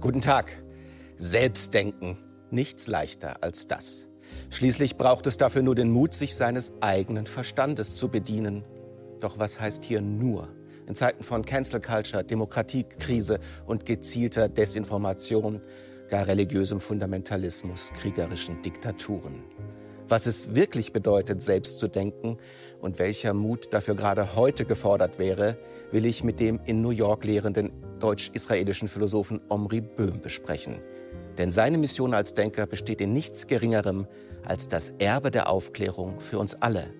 Guten Tag. Selbstdenken. Nichts leichter als das. Schließlich braucht es dafür nur den Mut, sich seines eigenen Verstandes zu bedienen. Doch was heißt hier nur? In Zeiten von Cancel Culture, Demokratiekrise und gezielter Desinformation, gar religiösem Fundamentalismus, kriegerischen Diktaturen. Was es wirklich bedeutet, selbst zu denken und welcher Mut dafür gerade heute gefordert wäre, will ich mit dem in New York lehrenden deutsch-israelischen Philosophen Omri Böhm besprechen. Denn seine Mission als Denker besteht in nichts Geringerem als das Erbe der Aufklärung für uns alle,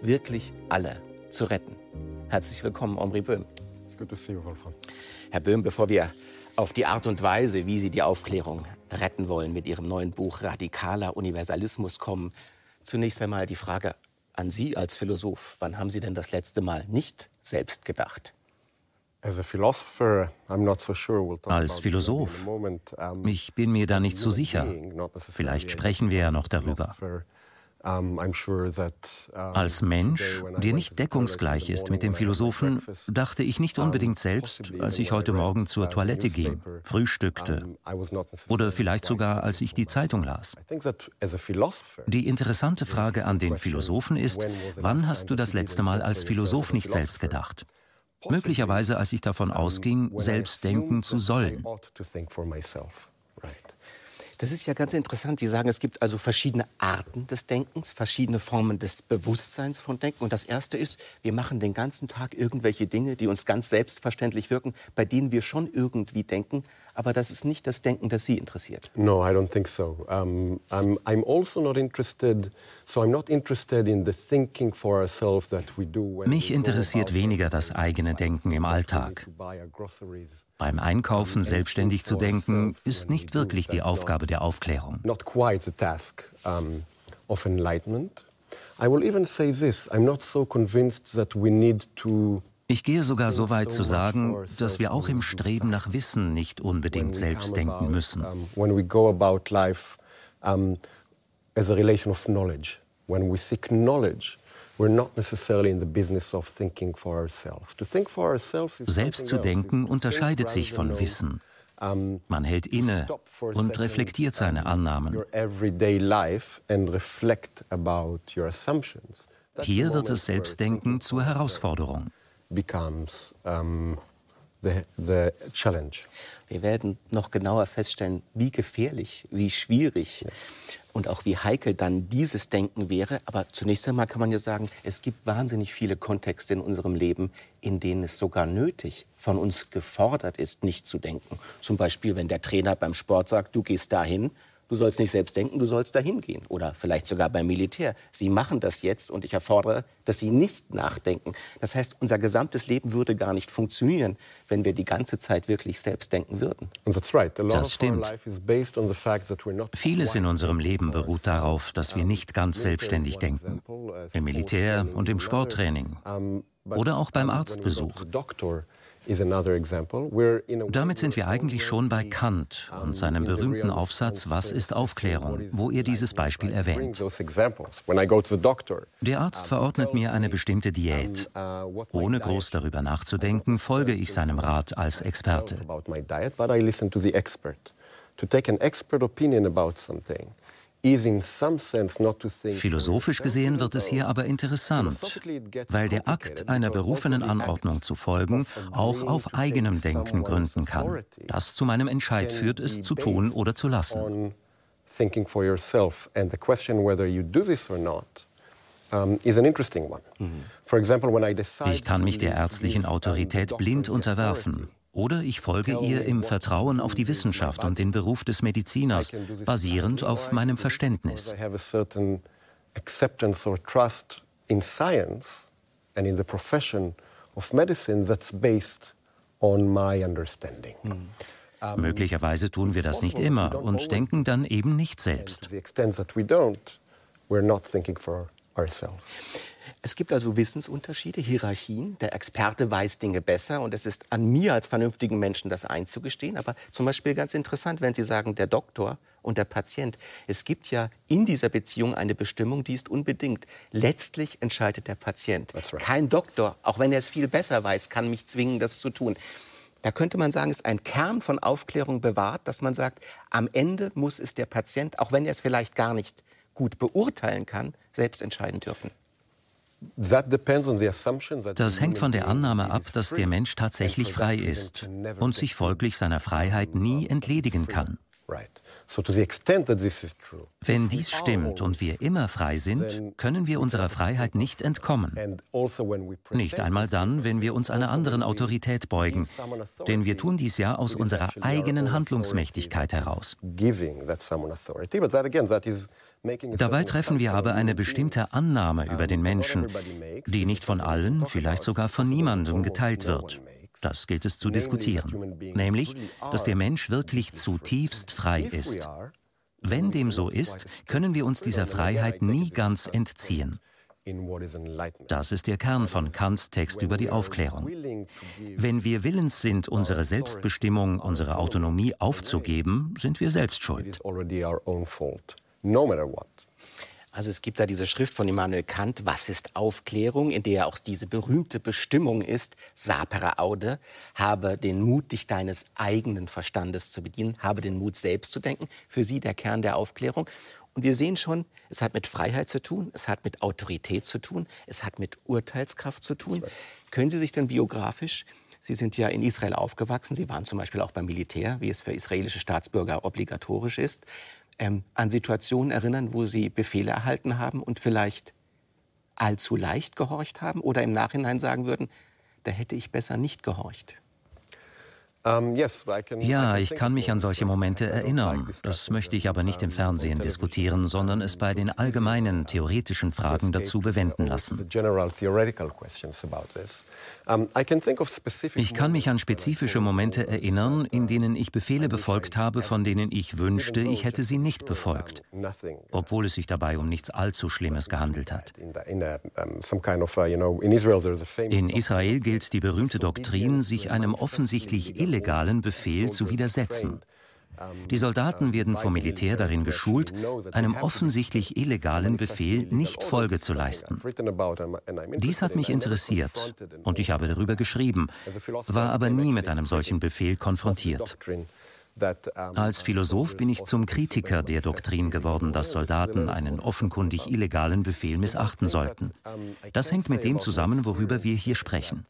wirklich alle, zu retten. Herzlich willkommen, Omri Böhm. It's good to see you, Wolfram. Herr Böhm, bevor wir auf die Art und Weise, wie Sie die Aufklärung retten wollen, mit Ihrem neuen Buch Radikaler Universalismus kommen, zunächst einmal die Frage an Sie als Philosoph. Wann haben Sie denn das letzte Mal nicht selbst gedacht? Als Philosoph. Ich bin mir da nicht so sicher. Vielleicht sprechen wir ja noch darüber. Als Mensch, der nicht deckungsgleich ist mit dem Philosophen, dachte ich nicht unbedingt selbst, als ich heute Morgen zur Toilette ging, frühstückte oder vielleicht sogar, als ich die Zeitung las. Die interessante Frage an den Philosophen ist, wann hast du das letzte Mal als Philosoph nicht selbst gedacht? Möglicherweise, als ich davon ausging, selbst denken zu sollen. ought to think for myself. Right. Das ist ja ganz interessant. Sie sagen, es gibt also verschiedene Arten des Denkens, verschiedene Formen des Bewusstseins von Denken. Und das Erste ist, wir machen den ganzen Tag irgendwelche Dinge, die uns ganz selbstverständlich wirken, bei denen wir schon irgendwie denken. Aber das ist nicht das Denken, das Sie interessiert. No, I don't think so. Um, I'm, I'm also not interested, so I'm not interested in the thinking for ourselves that we do when Mich interessiert weniger das eigene. Denken im Alltag. Beim Einkaufen selbstständig zu denken, ist nicht wirklich die Aufgabe der Aufklärung. Ich gehe sogar so weit zu sagen, dass wir auch im Streben nach Wissen nicht unbedingt selbst denken müssen. as a relation of knowledge. When we seek knowledge, Selbst zu denken unterscheidet sich von Wissen. Man hält inne und reflektiert seine Annahmen. Hier wird das Selbstdenken zur Herausforderung. becomes um, the, the challenge. Wir werden noch genauer feststellen, wie gefährlich, wie schwierig und auch wie heikel dann dieses Denken wäre. Aber zunächst einmal kann man ja sagen, es gibt wahnsinnig viele Kontexte in unserem Leben, in denen es sogar nötig von uns gefordert ist, nicht zu denken. Zum Beispiel, wenn der Trainer beim Sport sagt, du gehst dahin, du sollst nicht selbst denken, du sollst dahin gehen. Oder vielleicht sogar beim Militär. Sie machen das jetzt und ich erfordere, dass sie nicht nachdenken. Das heißt, unser gesamtes Leben würde gar nicht funktionieren, wenn wir die ganze Zeit wirklich selbst denken würden. And that's right. A lot Das stimmt. life is based on the fact that we're not Vieles in unserem Leben beruht darauf, dass wir nicht ganz selbstständig denken. uh, Im Militär und im Sporttraining. Oder auch beim Arztbesuch. Damit sind wir eigentlich schon bei Kant und seinem berühmten Aufsatz Was science ist Aufklärung, wo er dieses. Beispiel erwähnt. Der Arzt verordnet mir eine bestimmte Diät. uh, Ohne groß darüber nachzudenken, folge ich seinem Rat als Experte. To take an expert opinion about something Philosophisch gesehen wird es hier aber interessant, weil der Akt einer berufenen also act Anordnung zu folgen auch auf eigenem Denken gründen kann, das zu meinem Entscheid führt, es zu tun oder zu lassen. decide Ich kann mich der ärztlichen Autorität blind unterwerfen. Oder ich folge ihr im Vertrauen auf die Wissenschaft und den Beruf des Mediziners, basierend auf meinem Verständnis. because I have a certain acceptance or trust in science and in the profession of medicine that's based on my understanding. Möglicherweise tun wir das nicht immer und denken dann eben nicht selbst. Es gibt also Wissensunterschiede, Hierarchien. Der Experte weiß Dinge besser und es ist an mir als vernünftigen Menschen, das einzugestehen. Aber zum Beispiel ganz interessant, wenn Sie sagen, der Doktor und der Patient. Es gibt ja in dieser Beziehung eine Bestimmung, die ist unbedingt. Letztlich entscheidet der Patient. That's right. Kein Doktor, auch wenn er es viel besser weiß, kann mich zwingen, das zu tun. da könnte man sagen, ist ein Kern von Aufklärung bewahrt, dass man sagt, am Ende muss es der Patient, auch wenn er es vielleicht gar nicht gut beurteilen kann, selbst entscheiden dürfen. Das hängt von der Annahme ab, dass der Mensch tatsächlich frei ist und sich folglich seiner Freiheit nie entledigen kann. Wenn dies stimmt und wir immer frei sind, können wir unserer Freiheit nicht entkommen. Also nicht einmal dann, wenn wir uns einer anderen Autorität beugen. Denn wir tun dies ja aus unserer eigenen Handlungsmächtigkeit heraus. Dabei treffen wir aber eine bestimmte Annahme über den Menschen, die nicht von allen, vielleicht sogar von niemandem geteilt wird. Das gilt es zu diskutieren, nämlich, dass der Mensch wirklich zutiefst frei ist. Wenn dem so ist, können wir uns dieser Freiheit nie ganz entziehen. Das ist der Kern von Kants Text über die Aufklärung. Wenn wir willens sind, unsere Selbstbestimmung, unsere Autonomie aufzugeben, sind wir selbst schuld. Also es gibt da diese Schrift von Immanuel Kant, Was ist Aufklärung, in der auch diese berühmte Bestimmung ist, sapere aude, habe den Mut, dich deines eigenen Verstandes zu bedienen, habe den Mut, selbst zu denken. Für sie der Kern der Aufklärung. Und wir sehen schon, es hat mit Freiheit zu tun, es hat mit Autorität zu tun, es hat mit Urteilskraft zu tun. Können Sie sich denn biografisch Sie sind ja in Israel aufgewachsen. Sie waren zum Beispiel auch beim Militär, wie es für israelische Staatsbürger obligatorisch ist ähm, an Situationen erinnern, wo Sie Befehle erhalten haben und vielleicht allzu leicht gehorcht haben oder im Nachhinein sagen würden, da hätte ich besser nicht gehorcht? Ja, ich kann mich an solche Momente erinnern. Das möchte ich aber nicht im Fernsehen diskutieren, sondern es bei den allgemeinen theoretischen Fragen dazu bewenden lassen. Ich kann mich an spezifische Momente erinnern, in denen ich Befehle befolgt habe, von denen ich wünschte, ich hätte sie nicht befolgt, obwohl es sich dabei um nichts allzu Schlimmes gehandelt hat. In Israel gilt die berühmte Doktrin, sich einem offensichtlich illegalen Befehl zu widersetzen. Die Soldaten werden vom Militär darin geschult, einem offensichtlich illegalen Befehl nicht Folge zu leisten. Dies hat mich interessiert und ich habe darüber geschrieben, war aber nie mit einem solchen Befehl konfrontiert. Als Philosoph bin ich zum Kritiker der Doktrin geworden, dass Soldaten einen offenkundig illegalen Befehl missachten sollten. Das hängt mit dem zusammen, worüber wir hier sprechen.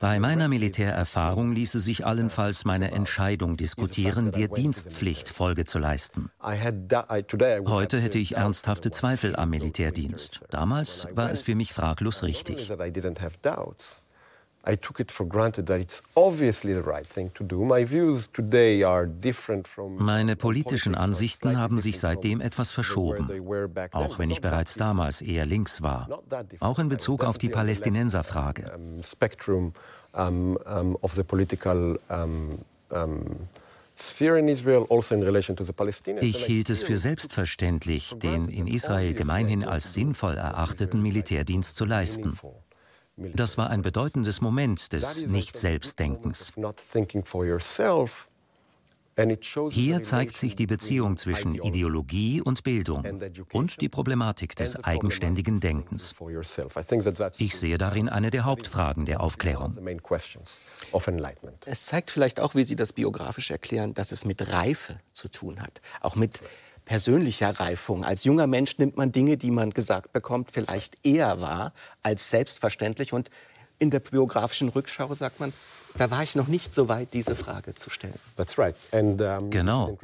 Bei meiner Militärerfahrung ließe sich allenfalls meine Entscheidung diskutieren, dir Dienstpflicht Folge zu leisten. Heute hätte ich ernsthafte Zweifel am Militärdienst. Damals war es für mich fraglos richtig. I took it for granted that it's obviously the right thing to do. My views today are different from Meine politischen Ansichten haben sich seitdem etwas verschoben, auch wenn ich bereits damals eher links war, auch in Bezug auf die Palästinenserfrage. Spectrum of the political also ich hielt es für selbstverständlich, den in Israel gemeinhin als sinnvoll erachteten Militärdienst zu leisten. Das war ein bedeutendes Moment des Nicht-Selbstdenkens. Hier zeigt sich die Beziehung zwischen Ideologie und Bildung und die Problematik des eigenständigen Denkens. Ich sehe darin eine der Hauptfragen der Aufklärung. Es zeigt vielleicht auch, wie Sie das biografisch erklären, dass es mit Reife zu tun hat, auch mit persönlicher Reifung. Als junger Mensch nimmt man Dinge, die man gesagt bekommt, vielleicht eher wahr als selbstverständlich. Und in der biografischen Rückschau sagt man, da war ich noch nicht so weit, diese Frage zu stellen. Genau.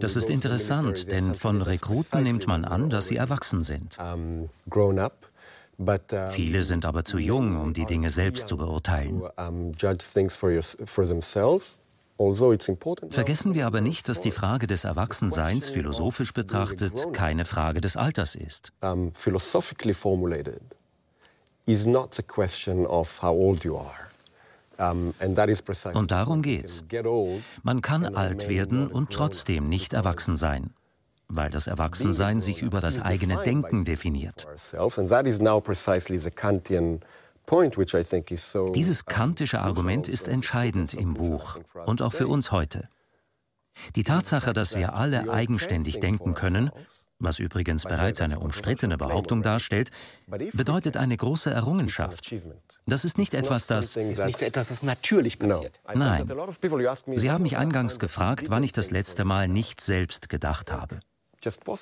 Das ist interessant, denn von Rekruten nimmt man an, dass sie erwachsen sind. Viele sind aber zu jung, um die Dinge selbst zu beurteilen. Vergessen wir aber nicht, dass die Frage des Erwachsenseins philosophisch betrachtet keine Frage des Alters ist. Is. Und darum geht's. Man kann alt werden und trotzdem nicht erwachsen sein, weil das Erwachsensein sich über das eigene Denken definiert. Dieses kantische Argument ist entscheidend im Buch und auch für uns heute. Die Tatsache, dass wir alle eigenständig denken können, was übrigens bereits eine umstrittene Behauptung darstellt, bedeutet eine große Errungenschaft. Das ist nicht etwas, das... Ist nicht etwas, das natürlich passiert. Nein. Sie haben mich eingangs gefragt, wann ich das letzte Mal nicht selbst gedacht habe.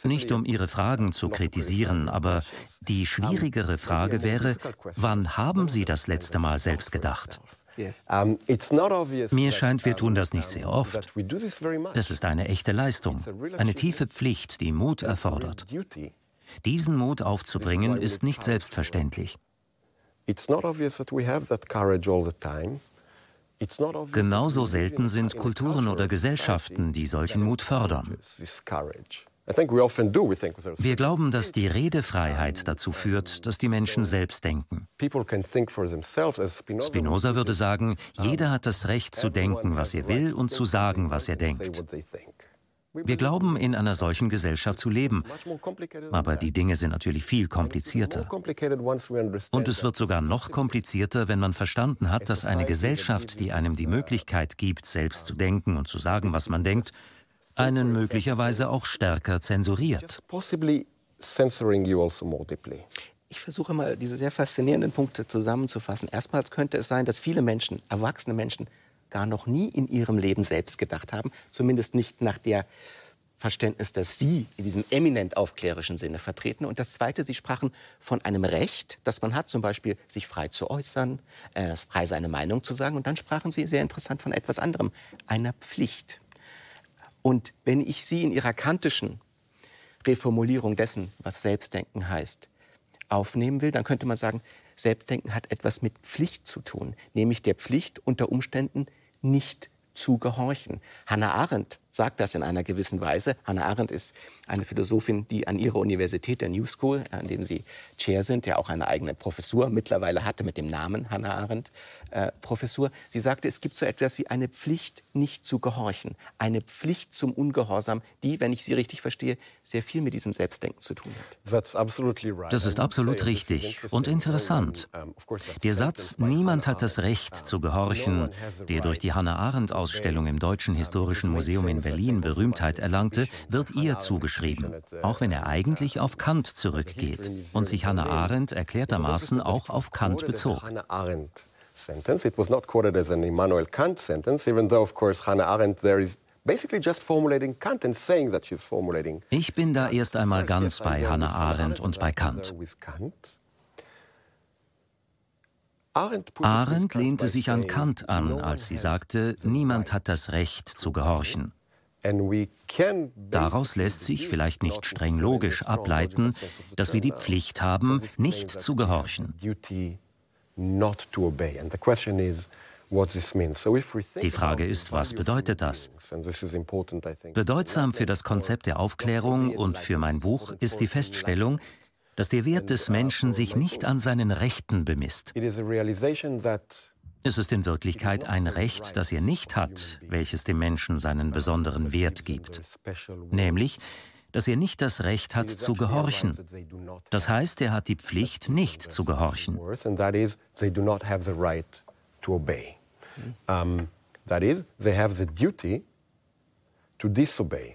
Nicht um Ihre Fragen zu kritisieren, aber die schwierigere Frage wäre, wann haben Sie das letzte Mal selbst gedacht? Mir scheint, wir tun das nicht sehr oft. Es ist eine echte Leistung, eine tiefe Pflicht, die Mut erfordert. Diesen Mut aufzubringen, ist nicht selbstverständlich. Genauso selten sind Kulturen oder Gesellschaften, die solchen Mut fördern. Wir glauben, dass die Redefreiheit dazu führt, dass die Menschen selbst denken. Spinoza würde sagen, jeder hat das Recht zu denken, was er will und zu sagen, was er denkt. Wir glauben, in einer solchen Gesellschaft zu leben. Aber die Dinge sind natürlich viel komplizierter. Und es wird sogar noch komplizierter, wenn man verstanden hat, dass eine Gesellschaft, die einem die Möglichkeit gibt, selbst zu denken und zu sagen, was man denkt, einen möglicherweise auch stärker zensuriert. Also ich versuche mal diese sehr faszinierenden Punkte zusammenzufassen. Erstmals könnte es sein, dass viele Menschen, erwachsene Menschen, gar noch nie in ihrem Leben selbst gedacht haben, zumindest nicht nach der Verständnis, das Sie in diesem eminent aufklärischen Sinne vertreten. Und das Zweite, Sie sprachen von einem Recht, das man hat, zum Beispiel sich frei zu äußern, äh, frei seine Meinung zu sagen. Und dann sprachen Sie sehr interessant von etwas anderem, einer Pflicht. Und wenn ich Sie in Ihrer kantischen Reformulierung dessen, was Selbstdenken heißt, aufnehmen will, dann könnte man sagen, Selbstdenken hat etwas mit Pflicht zu tun, nämlich der Pflicht unter Umständen nicht zu gehorchen. Hannah Arendt sagt das in einer gewissen Weise. Hannah Arendt ist eine Philosophin, die an ihrer Universität, der New School, an dem sie Chair sind, ja auch eine eigene Professur mittlerweile hatte mit dem Namen Hannah Arendt äh, Professur. Sie sagte, es gibt so etwas wie eine Pflicht, nicht zu gehorchen, eine Pflicht zum Ungehorsam, die, wenn ich sie richtig verstehe, sehr viel mit diesem Selbstdenken zu tun hat. Das ist absolut richtig und interessant. Der Satz, niemand hat das Recht zu gehorchen, der durch die Hannah Arendt Ausstellung im Deutschen Historischen Museum in Berlin Berühmtheit erlangte, wird ihr zugeschrieben, auch wenn er eigentlich auf Kant zurückgeht und sich Hannah Arendt erklärtermaßen auch auf Kant bezog. Sentence. It was not quoted as an Immanuel Kant sentence, even though, of course, Hannah Arendt there is ich bin da erst einmal ganz bei Hannah Arendt und bei Kant. Arendt lehnte sich an Kant an, als sie sagte, niemand hat das Recht zu gehorchen. Daraus lässt sich, vielleicht nicht streng logisch, ableiten, dass wir die Pflicht haben, nicht zu gehorchen. Die Frage ist, was bedeutet das? Bedeutsam für das Konzept der Aufklärung und für mein Buch ist die Feststellung, dass der Wert des Menschen sich nicht an seinen Rechten bemisst. Es ist in Wirklichkeit ein Recht, das er nicht hat, welches dem Menschen seinen besonderen Wert gibt. Nämlich, dass er nicht das Recht hat zu gehorchen. Das heißt, er hat die Pflicht, nicht zu gehorchen. That is, they have the duty to disobey.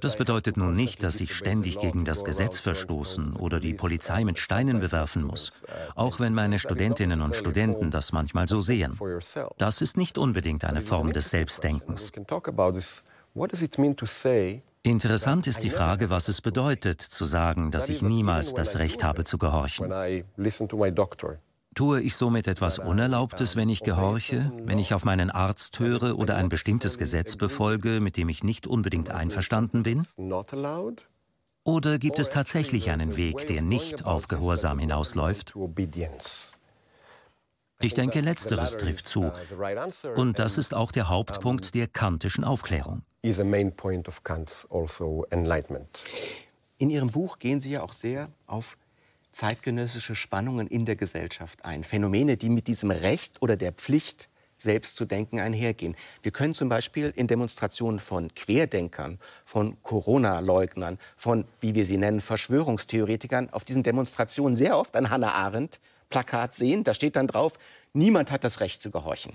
Das bedeutet nun nicht, dass ich ständig gegen das Gesetz verstoßen oder die Polizei mit Steinen bewerfen muss, auch wenn meine Studentinnen und Studenten das manchmal so sehen. Das ist nicht unbedingt eine Form des Selbstdenkens. Interessant ist die Frage, was es bedeutet, zu sagen, dass ich niemals das Recht habe zu gehorchen. Tue ich somit etwas Unerlaubtes, wenn ich gehorche, wenn ich auf meinen Arzt höre oder ein bestimmtes Gesetz befolge, mit dem ich nicht unbedingt einverstanden bin? Oder gibt es tatsächlich einen Weg, der nicht auf Gehorsam hinausläuft? Ich denke, letzteres trifft zu. Und das ist auch der Hauptpunkt der kantischen Aufklärung. In Ihrem Buch gehen Sie ja auch sehr auf zeitgenössische Spannungen in der Gesellschaft ein. Phänomene, die mit diesem Recht oder der Pflicht selbst zu denken einhergehen. Wir können zum Beispiel in Demonstrationen von Querdenkern, von Corona-Leugnern, von, wie wir sie nennen, Verschwörungstheoretikern auf diesen Demonstrationen sehr oft ein Hannah Arendt-Plakat sehen. Da steht dann drauf, niemand hat das Recht zu gehorchen.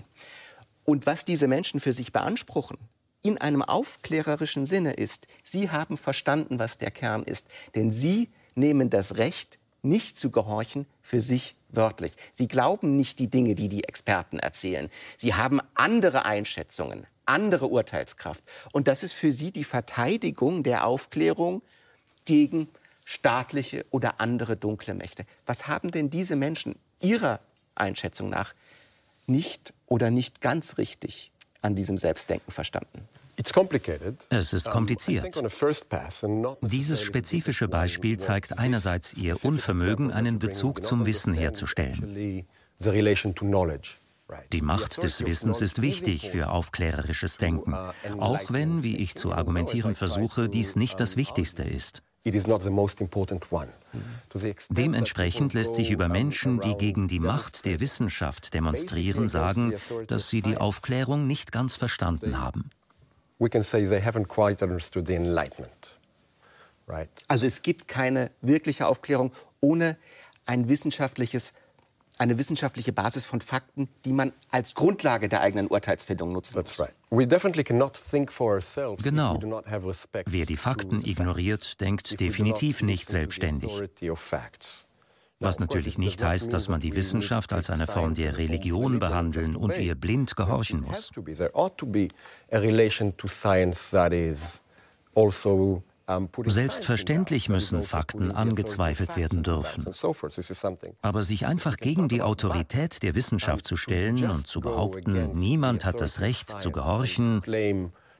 Und was diese Menschen für sich beanspruchen, in einem aufklärerischen Sinne ist, Sie haben verstanden, was der Kern ist. Denn Sie nehmen das Recht, nicht zu gehorchen, für sich wörtlich. Sie glauben nicht die Dinge, die die Experten erzählen. Sie haben andere Einschätzungen, andere Urteilskraft. Und das ist für Sie die Verteidigung der Aufklärung gegen staatliche oder andere dunkle Mächte. Was haben denn diese Menschen Ihrer Einschätzung nach nicht oder nicht ganz richtig an diesem Selbstdenken verstanden? Es ist kompliziert. Dieses spezifische Beispiel zeigt einerseits ihr Unvermögen, einen Bezug zum Wissen herzustellen. Die Macht des Wissens ist wichtig für aufklärerisches Denken, auch wenn, wie ich zu argumentieren versuche, dies nicht das Wichtigste ist. Dementsprechend lässt sich über Menschen, die gegen die Macht der Wissenschaft demonstrieren, sagen, dass sie die Aufklärung nicht ganz verstanden haben. Also es gibt keine wirkliche Aufklärung ohne ein wissenschaftliches eine wissenschaftliche Basis von Fakten, die man als Grundlage der eigenen Urteilsfindung nutzen muss. Genau. Wer die Fakten ignoriert, denkt definitiv nicht selbstständig. Was natürlich nicht heißt, dass man die Wissenschaft als eine Form der Religion behandeln und ihr blind gehorchen muss. Selbstverständlich müssen Fakten angezweifelt werden dürfen. Aber sich einfach gegen die Autorität der Wissenschaft zu stellen und zu behaupten, niemand hat das Recht zu gehorchen,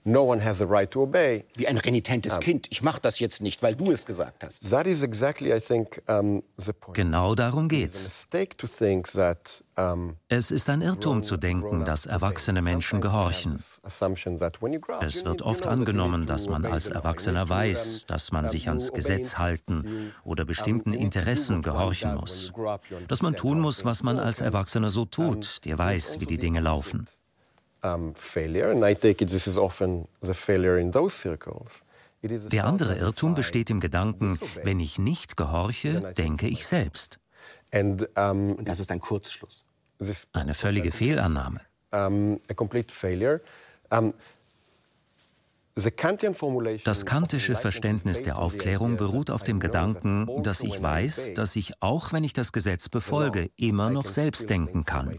No one has the right to obey. Wie ein renitentes Kind. Ich mache das jetzt nicht, weil du es gesagt hast. That is exactly, I think, um, the point. Genau darum geht's. Es ist ein Irrtum zu denken, dass erwachsene Menschen gehorchen. Es wird oft angenommen, dass man als Erwachsener weiß, dass man sich ans Gesetz halten oder bestimmten Interessen gehorchen muss. Dass man tun muss, was man als Erwachsener so tut, der weiß, wie die Dinge laufen failure, and I take it this is often the failure in those circles. Der andere Irrtum besteht im Gedanken, wenn ich nicht gehorche, denke ich selbst. Und das ist ein Kurzschluss. Eine völlige Fehlannahme. Das kantische Verständnis der Aufklärung beruht auf dem Gedanken, dass ich weiß, dass ich, auch wenn ich das Gesetz befolge, immer noch selbst denken kann.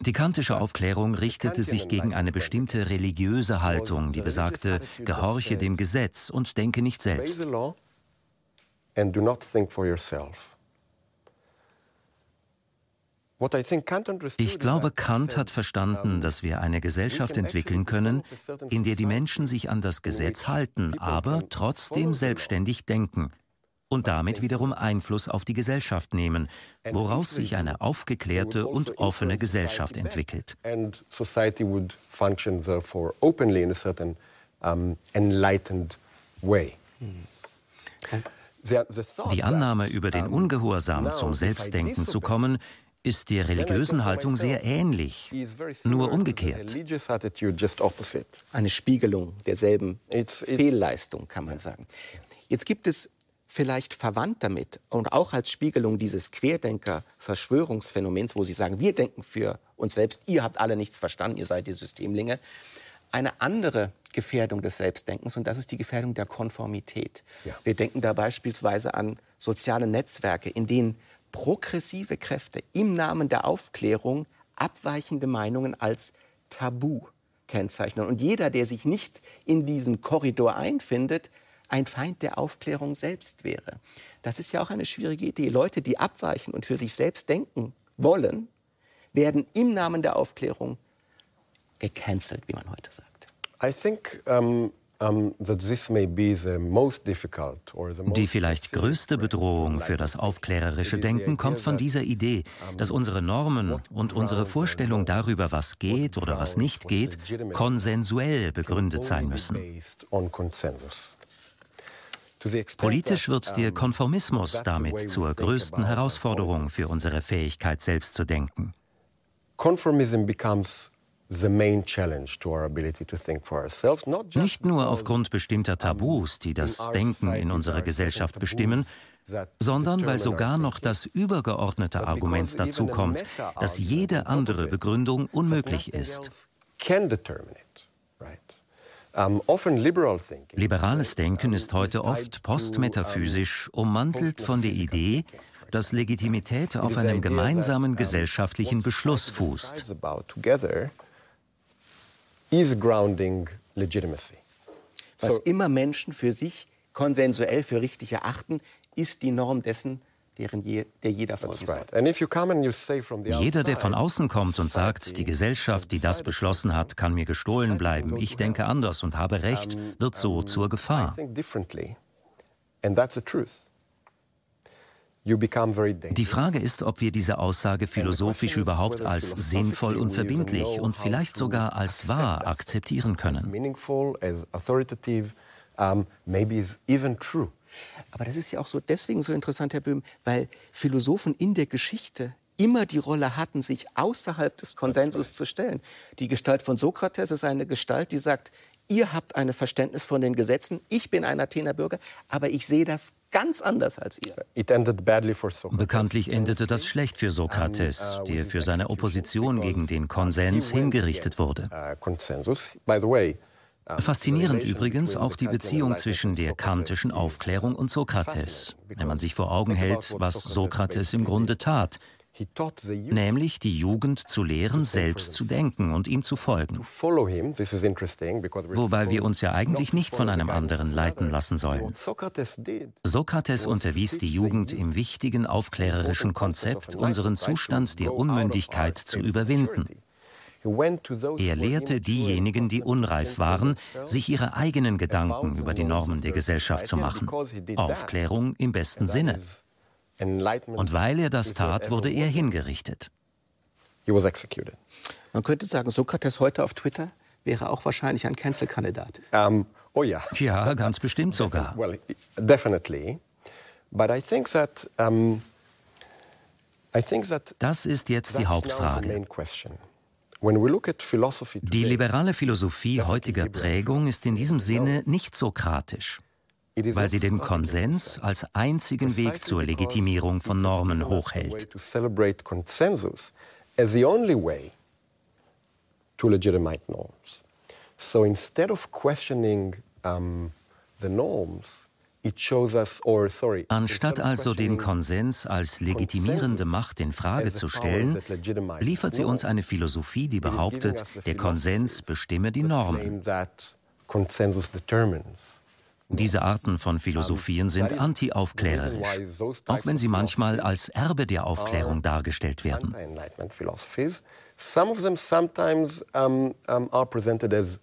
Die kantische Aufklärung richtete sich gegen eine bestimmte religiöse Haltung, die besagte, gehorche dem Gesetz und denke nicht selbst. Ich glaube, Kant hat verstanden, dass wir eine Gesellschaft entwickeln können, in der die Menschen sich an das Gesetz halten, aber trotzdem selbstständig denken und damit wiederum Einfluss auf die Gesellschaft nehmen, woraus sich eine aufgeklärte und offene Gesellschaft entwickelt. Die Annahme, über den Ungehorsam zum Selbstdenken zu kommen, ist der religiösen Haltung sehr ähnlich, nur umgekehrt. Eine Spiegelung derselben Fehlleistung, kann man sagen. Jetzt gibt es vielleicht verwandt damit und auch als Spiegelung dieses Querdenker-Verschwörungsphänomens, wo Sie sagen, wir denken für uns selbst, ihr habt alle nichts verstanden, ihr seid die Systemlinge, eine andere Gefährdung des Selbstdenkens und das ist die Gefährdung der Konformität. Ja. Wir denken da beispielsweise an soziale Netzwerke, in denen progressive Kräfte im Namen der Aufklärung abweichende Meinungen als Tabu kennzeichnen. Und jeder, der sich nicht in diesen Korridor einfindet, ein Feind der Aufklärung selbst wäre. Das ist ja auch eine schwierige Idee. Leute, die abweichen und für sich selbst denken wollen, werden im Namen der Aufklärung gecancelt, wie man heute sagt. I think um die vielleicht größte Bedrohung für das aufklärerische Denken kommt von dieser Idee, dass unsere Normen und unsere Vorstellung darüber, was geht oder was nicht geht, konsensuell begründet sein müssen. Politisch wird der Konformismus damit zur größten Herausforderung für unsere Fähigkeit, selbst zu denken. Conformism becomes nicht nur aufgrund bestimmter Tabus, die das Denken in unserer Gesellschaft bestimmen, sondern weil sogar noch das übergeordnete Argument dazu kommt, dass jede andere Begründung unmöglich ist. Liberales Denken ist heute oft postmetaphysisch, ummantelt von der Idee, dass Legitimität auf einem gemeinsamen gesellschaftlichen Beschluss fußt. Was immer Menschen für sich konsensuell für richtig erachten, ist die Norm dessen, deren je, der jeder folgen soll. Jeder, der von außen kommt und sagt, die Gesellschaft, die das beschlossen hat, kann mir gestohlen bleiben, ich denke anders und habe Recht, wird so zur Gefahr. Die Frage ist, ob wir diese Aussage philosophisch überhaupt als sinnvoll und verbindlich und vielleicht sogar als wahr akzeptieren können. Aber das ist ja auch so deswegen so interessant, Herr Böhm, weil Philosophen in der Geschichte immer die Rolle hatten, sich außerhalb des Konsensus zu stellen. Die Gestalt von Sokrates ist eine Gestalt, die sagt, ihr habt ein Verständnis von den Gesetzen, ich bin ein Athener Bürger, aber ich sehe das ganz anders als ihr. Bekanntlich endete das schlecht für Sokrates, uh, der für seine Opposition gegen den Konsens hingerichtet wurde. Uh, Faszinierend übrigens auch die Beziehung zwischen der kantischen Aufklärung und Sokrates, wenn man sich vor Augen hält, was Sokrates im Grunde tat, nämlich die Jugend zu lehren, selbst zu denken und ihm zu folgen. Wobei wir uns ja eigentlich nicht von einem anderen leiten lassen sollen. Sokrates unterwies die Jugend im wichtigen aufklärerischen Konzept, unseren Zustand der Unmündigkeit zu überwinden. Er lehrte diejenigen, die unreif waren, sich ihre eigenen Gedanken über die Normen der Gesellschaft zu machen. Aufklärung im besten Sinne. Und weil er das tat, wurde er hingerichtet. Man könnte sagen, Sokrates heute auf Twitter wäre auch wahrscheinlich ein Cancel-Kandidat. Um, oh ja. Ja, ganz bestimmt sogar. Well, definitely. But I think that, um, I think that das ist jetzt die Hauptfrage. Die liberale Philosophie heutiger Prägung ist in diesem Sinne nicht sokratisch, weil sie den Konsens als einzigen Weg zur Legitimierung von Normen hochhält. So instead of questioning um, the norms, Anstatt also den Konsens als legitimierende Macht in Frage zu stellen, liefert sie uns eine Philosophie, die behauptet, der Konsens bestimme die Normen. Diese Arten von Philosophien sind anti-aufklärerisch, auch wenn sie manchmal als Erbe der Aufklärung dargestellt werden. Some of them sometimes um, um, are presented as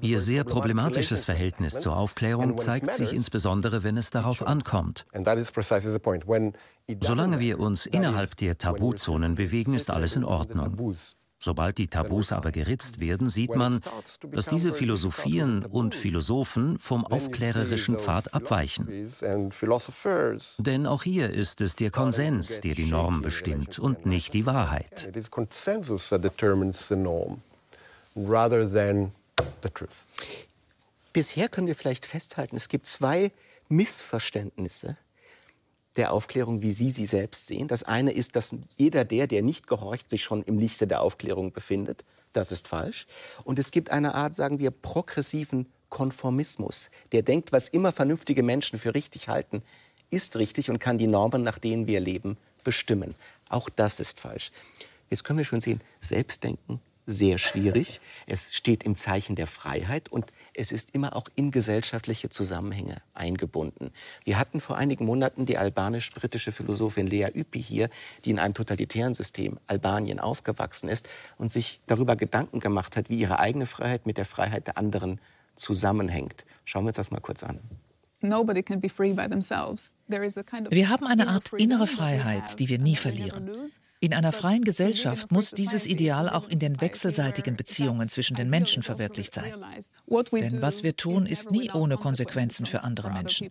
Ihr sehr problematisches Verhältnis zur Aufklärung zeigt sich insbesondere, wenn es darauf ankommt. Solange wir uns innerhalb der Tabuzonen bewegen, ist alles in Ordnung. Sobald die Tabus aber geritzt werden, sieht man, dass diese Philosophien und Philosophen vom aufklärerischen Pfad abweichen. Denn auch hier ist es der Konsens, der die Norm bestimmt und nicht die Wahrheit. Bisher können wir vielleicht festhalten, es gibt zwei Missverständnisse der Aufklärung, wie Sie sie selbst sehen. Das eine ist, dass jeder der, der nicht gehorcht, sich schon im Lichte der Aufklärung befindet. Das ist falsch. Und es gibt eine Art, sagen wir, progressiven Konformismus, der denkt, was immer vernünftige Menschen für richtig halten, ist richtig und kann die Normen, nach denen wir leben, bestimmen. Auch das ist falsch. Jetzt können wir schon sehen, Selbstdenken, sehr schwierig. Es steht im Zeichen der Freiheit und es ist immer auch in gesellschaftliche Zusammenhänge eingebunden. Wir hatten vor einigen Monaten die albanisch-britische Philosophin Lea Ypi hier, die in einem totalitären System Albanien aufgewachsen ist und sich darüber Gedanken gemacht hat, wie ihre eigene Freiheit mit der Freiheit der anderen zusammenhängt. Schauen wir uns das mal kurz an. Wir haben eine Art innere Freiheit, die wir nie verlieren. In einer freien Gesellschaft muss dieses Ideal auch in den wechselseitigen Beziehungen zwischen den Menschen verwirklicht sein. Denn was wir tun, ist nie ohne Konsequenzen für andere Menschen.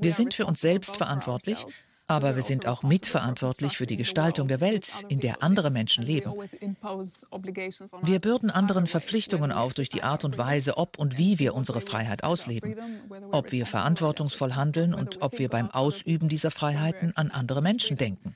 Wir sind für uns selbst verantwortlich aber wir sind auch mitverantwortlich für die Gestaltung der Welt, in der andere Menschen leben. Wir bürden anderen Verpflichtungen auf durch die Art und Weise, ob und wie wir unsere Freiheit ausleben, ob wir verantwortungsvoll handeln und ob wir beim Ausüben dieser Freiheiten an andere Menschen denken.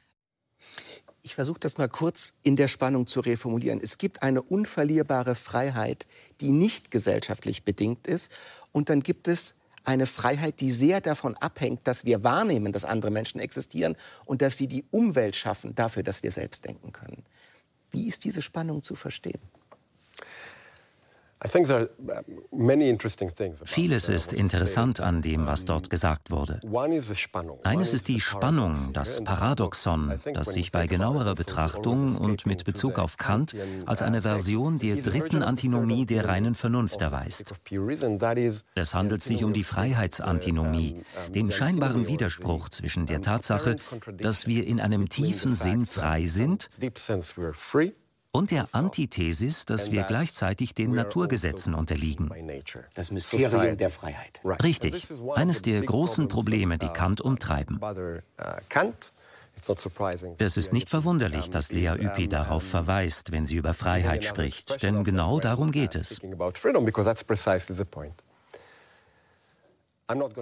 Ich versuche das mal kurz in der Spannung zu reformulieren. Es gibt eine unverlierbare Freiheit, die nicht gesellschaftlich bedingt ist. Und dann gibt es eine Freiheit, die sehr davon abhängt, dass wir wahrnehmen, dass andere Menschen existieren und dass sie die Umwelt schaffen dafür, dass wir selbst denken können. Wie ist diese Spannung zu verstehen? Vieles ist interessant an dem, was dort gesagt wurde. Eines ist die Spannung, das Paradoxon, das sich bei genauerer Betrachtung und mit Bezug auf Kant als eine Version der dritten Antinomie der reinen Vernunft erweist. Es handelt sich um die Freiheitsantinomie, den scheinbaren Widerspruch zwischen der Tatsache, dass wir in einem tiefen Sinn frei sind und der Antithesis, dass wir gleichzeitig den Naturgesetzen unterliegen. Das Mysterium der Freiheit. Richtig. Eines der großen Probleme, die Kant umtreiben. Es ist nicht verwunderlich, dass Lea Ypi darauf verweist, wenn sie über Freiheit spricht, denn genau darum geht es.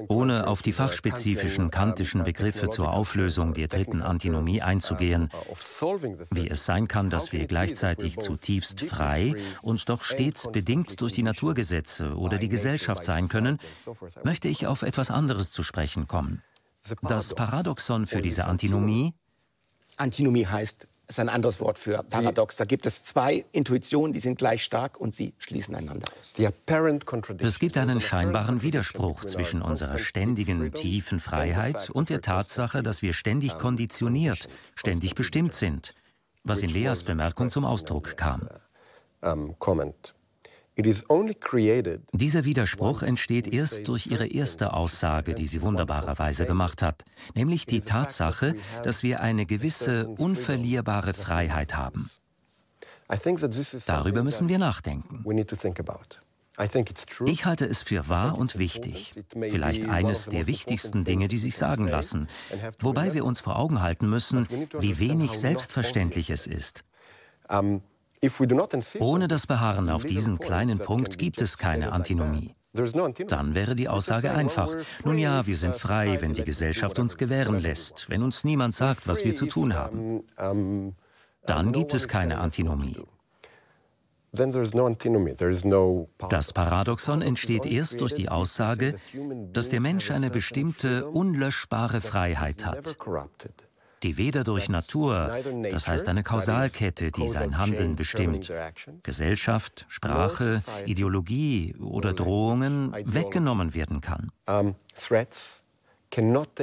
Ohne auf die fachspezifischen kantischen Begriffe zur Auflösung der dritten Antinomie einzugehen, wie es sein kann, dass wir gleichzeitig zutiefst frei und doch stets bedingt durch die Naturgesetze oder die Gesellschaft sein können, möchte ich auf etwas anderes zu sprechen kommen. Das Paradoxon für diese Antinomie Antinomie heißt ist ein anderes Wort für paradox. Da gibt es zwei Intuitionen, die sind gleich stark und sie schließen einander aus. Es gibt einen scheinbaren Widerspruch zwischen unserer ständigen, tiefen Freiheit und der Tatsache, dass wir ständig konditioniert, ständig bestimmt sind, was in Leas Bemerkung zum Ausdruck kam. Dieser Widerspruch entsteht erst durch ihre erste Aussage, die sie wunderbarerweise gemacht hat, nämlich die Tatsache, dass wir eine gewisse unverlierbare Freiheit haben. Darüber müssen wir nachdenken. Ich halte es für wahr und wichtig, vielleicht eines der wichtigsten Dinge, die sich sagen lassen, wobei wir uns vor Augen halten müssen, wie wenig selbstverständlich es ist. Ohne das Beharren auf diesen kleinen Punkt gibt es keine Antinomie. Dann wäre die Aussage einfach. Nun ja, wir sind frei, wenn die Gesellschaft uns gewähren lässt, wenn uns niemand sagt, was wir zu tun haben. Dann gibt es keine Antinomie. Das Paradoxon entsteht erst durch die Aussage, dass der Mensch eine bestimmte unlöschbare Freiheit hat die weder durch Natur, das heißt eine Kausalkette, die sein Handeln bestimmt, Gesellschaft, Sprache, Ideologie oder Drohungen weggenommen werden kann.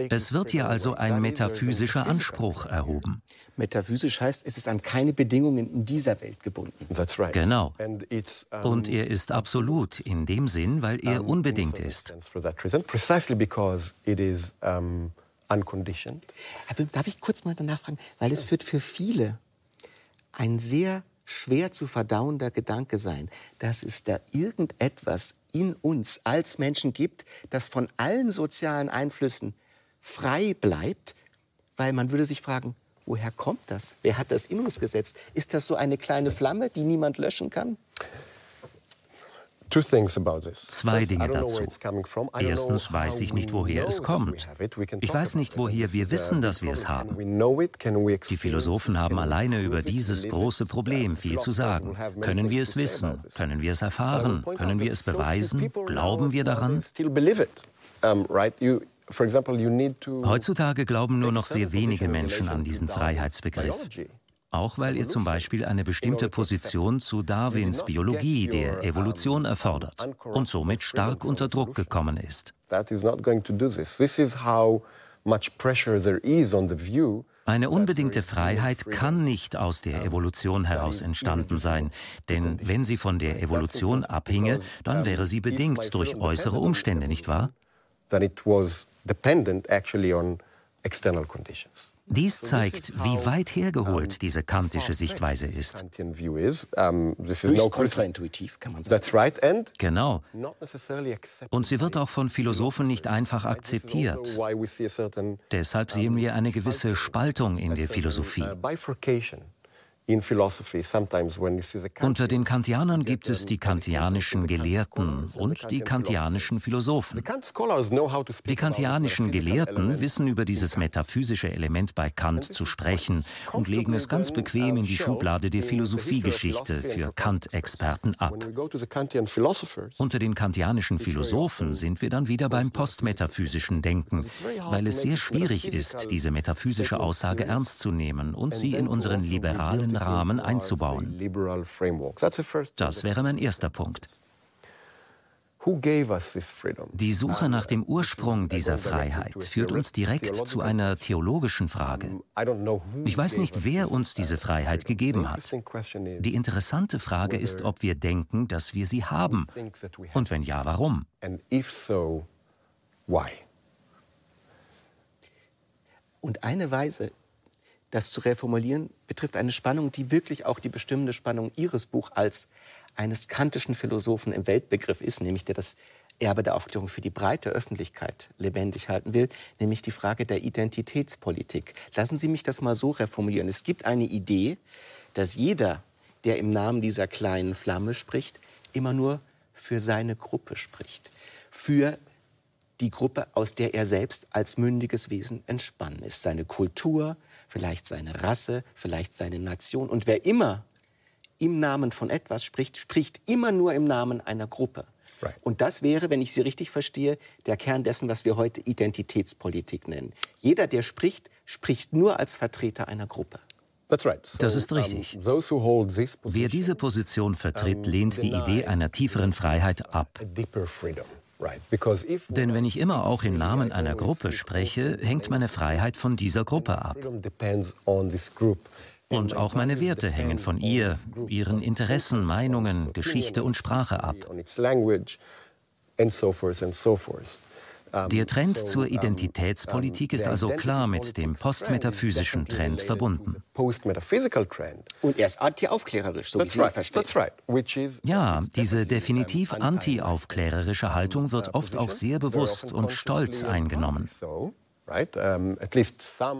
Es wird hier also ein metaphysischer Anspruch erhoben. Metaphysisch heißt, es ist an keine Bedingungen in dieser Welt gebunden. Genau. Und er ist absolut in dem Sinn, weil er unbedingt ist unconditioned. Darf ich kurz mal danach fragen? Weil es wird für viele ein sehr schwer zu verdauender Gedanke sein, dass es da irgendetwas in uns als Menschen gibt, das von allen sozialen Einflüssen frei bleibt, weil man würde sich fragen, woher kommt das? Wer hat das in uns gesetzt? Ist das so eine kleine Flamme, die niemand löschen kann? Zwei Dinge dazu. Erstens weiß ich nicht, woher es kommt. Ich weiß nicht, woher wir wissen, dass wir es haben. Die Philosophen haben alleine über dieses große Problem viel zu sagen. Können wir es wissen? Können wir es erfahren? Können wir es beweisen? Glauben wir daran? Heutzutage glauben nur noch sehr wenige Menschen an diesen Freiheitsbegriff. Auch weil er zum Beispiel eine bestimmte Position zu Darwins Biologie der Evolution erfordert und somit stark unter Druck gekommen ist. Eine unbedingte Freiheit kann nicht aus der Evolution heraus entstanden sein, denn wenn sie von der Evolution abhinge, dann wäre sie bedingt durch äußere Umstände, nicht wahr? Then it was dependent actually on external conditions. Dies zeigt, wie weit hergeholt diese kantische Sichtweise ist. Höchst kontraintuitiv, kann man sagen. Genau. Und sie wird auch von Philosophen nicht einfach akzeptiert. Deshalb sehen wir eine gewisse Spaltung in der Philosophie. Unter den Kantianern gibt es die kantianischen Gelehrten und die kantianischen Philosophen. Die kantianischen Gelehrten wissen über dieses metaphysische Element bei Kant zu sprechen und legen es ganz bequem in die Schublade der Philosophiegeschichte für Kant-Experten ab. Unter den kantianischen Philosophen sind wir dann wieder beim postmetaphysischen Denken, weil es sehr schwierig ist, diese metaphysische Aussage ernst zu nehmen und sie in unseren liberalen Rahmen einzubauen. Das wäre mein erster Punkt. Die Suche nach dem Ursprung dieser Freiheit führt uns direkt zu einer theologischen Frage. Ich weiß nicht, wer uns diese Freiheit gegeben hat. Die interessante Frage ist, ob wir denken, dass wir sie haben. Und wenn ja, warum? Und eine Weise, das zu reformulieren, betrifft eine Spannung, die wirklich auch die bestimmende Spannung Ihres Buch als eines kantischen Philosophen im Weltbegriff ist, nämlich der das Erbe der Aufklärung für die breite Öffentlichkeit lebendig halten will, nämlich die Frage der Identitätspolitik. Lassen Sie mich das mal so reformulieren. Es gibt eine Idee, dass jeder, der im Namen dieser kleinen Flamme spricht, immer nur für seine Gruppe spricht. Für die Gruppe, aus der er selbst als mündiges Wesen entspannen ist. Seine Kultur, vielleicht seine Rasse, vielleicht seine Nation. Und wer immer im Namen von etwas spricht, spricht immer nur im Namen einer Gruppe. Right. Und das wäre, wenn ich Sie richtig verstehe, der Kern dessen, was wir heute Identitätspolitik nennen. Jeder, der spricht, spricht nur als Vertreter einer Gruppe. Das ist richtig. Wer diese Position vertritt, lehnt die Idee einer tieferen Freiheit ab. Denn wenn ich immer auch im Namen einer Gruppe spreche, hängt meine Freiheit von dieser Gruppe ab. Und auch meine Werte hängen von ihr, ihren Interessen, Meinungen, Geschichte und Sprache ab. Der Trend zur Identitätspolitik ist also klar mit dem postmetaphysischen Trend verbunden. Und er ist antiaufklärerisch, so wie Sie ihn verstehen. Ja, diese definitiv antiaufklärerische Haltung wird oft auch sehr bewusst und stolz eingenommen.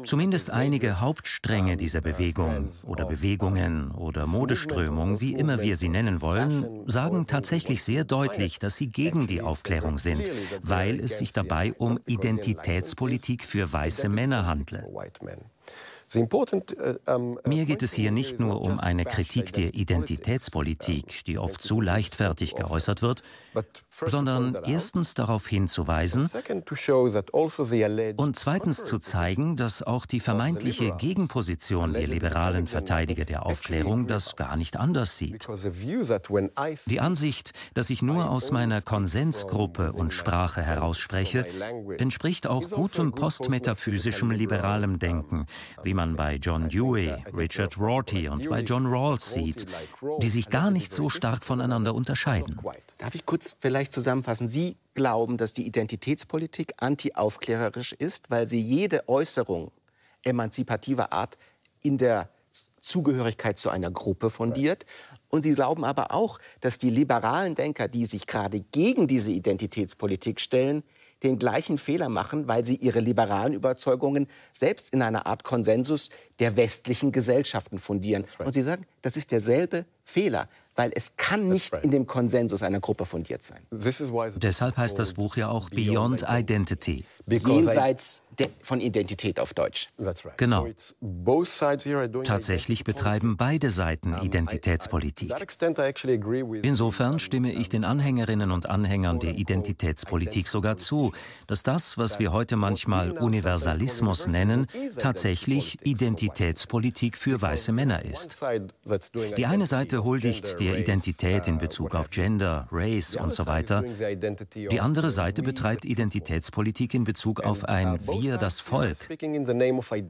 Zumindest einige Hauptstränge dieser Bewegung oder Bewegungen oder Modeströmung, wie immer wir sie nennen wollen, sagen tatsächlich sehr deutlich, dass sie gegen die Aufklärung sind, weil es sich dabei um Identitätspolitik für weiße Männer handle. Uh, Mir geht es hier nicht nur um eine Kritik der Identitätspolitik, die oft zu leichtfertig geäußert wird, sondern erstens darauf hinzuweisen also und zweitens zu zeigen, dass auch die vermeintliche Gegenposition der liberalen Verteidiger der Aufklärung das gar nicht anders sieht. Die Ansicht, dass ich nur aus meiner Konsensgruppe und Sprache herausspreche, entspricht auch gutem postmetaphysischem liberalem Denken, wie man bei John Dewey, Richard Rorty und bei John Rawls sieht, die sich gar nicht so stark voneinander unterscheiden. Darf ich kurz vielleicht zusammenfassen? Sie glauben, dass die Identitätspolitik antiaufklärerisch ist, weil sie jede Äußerung emanzipativer Art in der Zugehörigkeit zu einer Gruppe fundiert. Und sie glauben aber auch, dass die liberalen Denker, die sich gerade gegen diese Identitätspolitik stellen, den gleichen Fehler machen, weil sie ihre liberalen Überzeugungen selbst in einer Art Konsensus der westlichen Gesellschaften fundieren. Und sie sagen, das ist derselbe Fehler weil es kann nicht in dem Konsensus einer Gruppe fundiert sein. Deshalb heißt das Buch ja auch Beyond Identity. Jenseits von Identität auf Deutsch. Genau. Tatsächlich betreiben beide Seiten Identitätspolitik. Insofern stimme ich den Anhängerinnen und Anhängern der Identitätspolitik sogar zu, dass das, was wir heute manchmal Universalismus nennen, tatsächlich Identitätspolitik für weiße Männer ist. Die eine Seite huldigt der Identität in Bezug auf Gender, Race und so weiter. Die andere Seite betreibt Identitätspolitik in Bezug auf ein Wir, das Volk.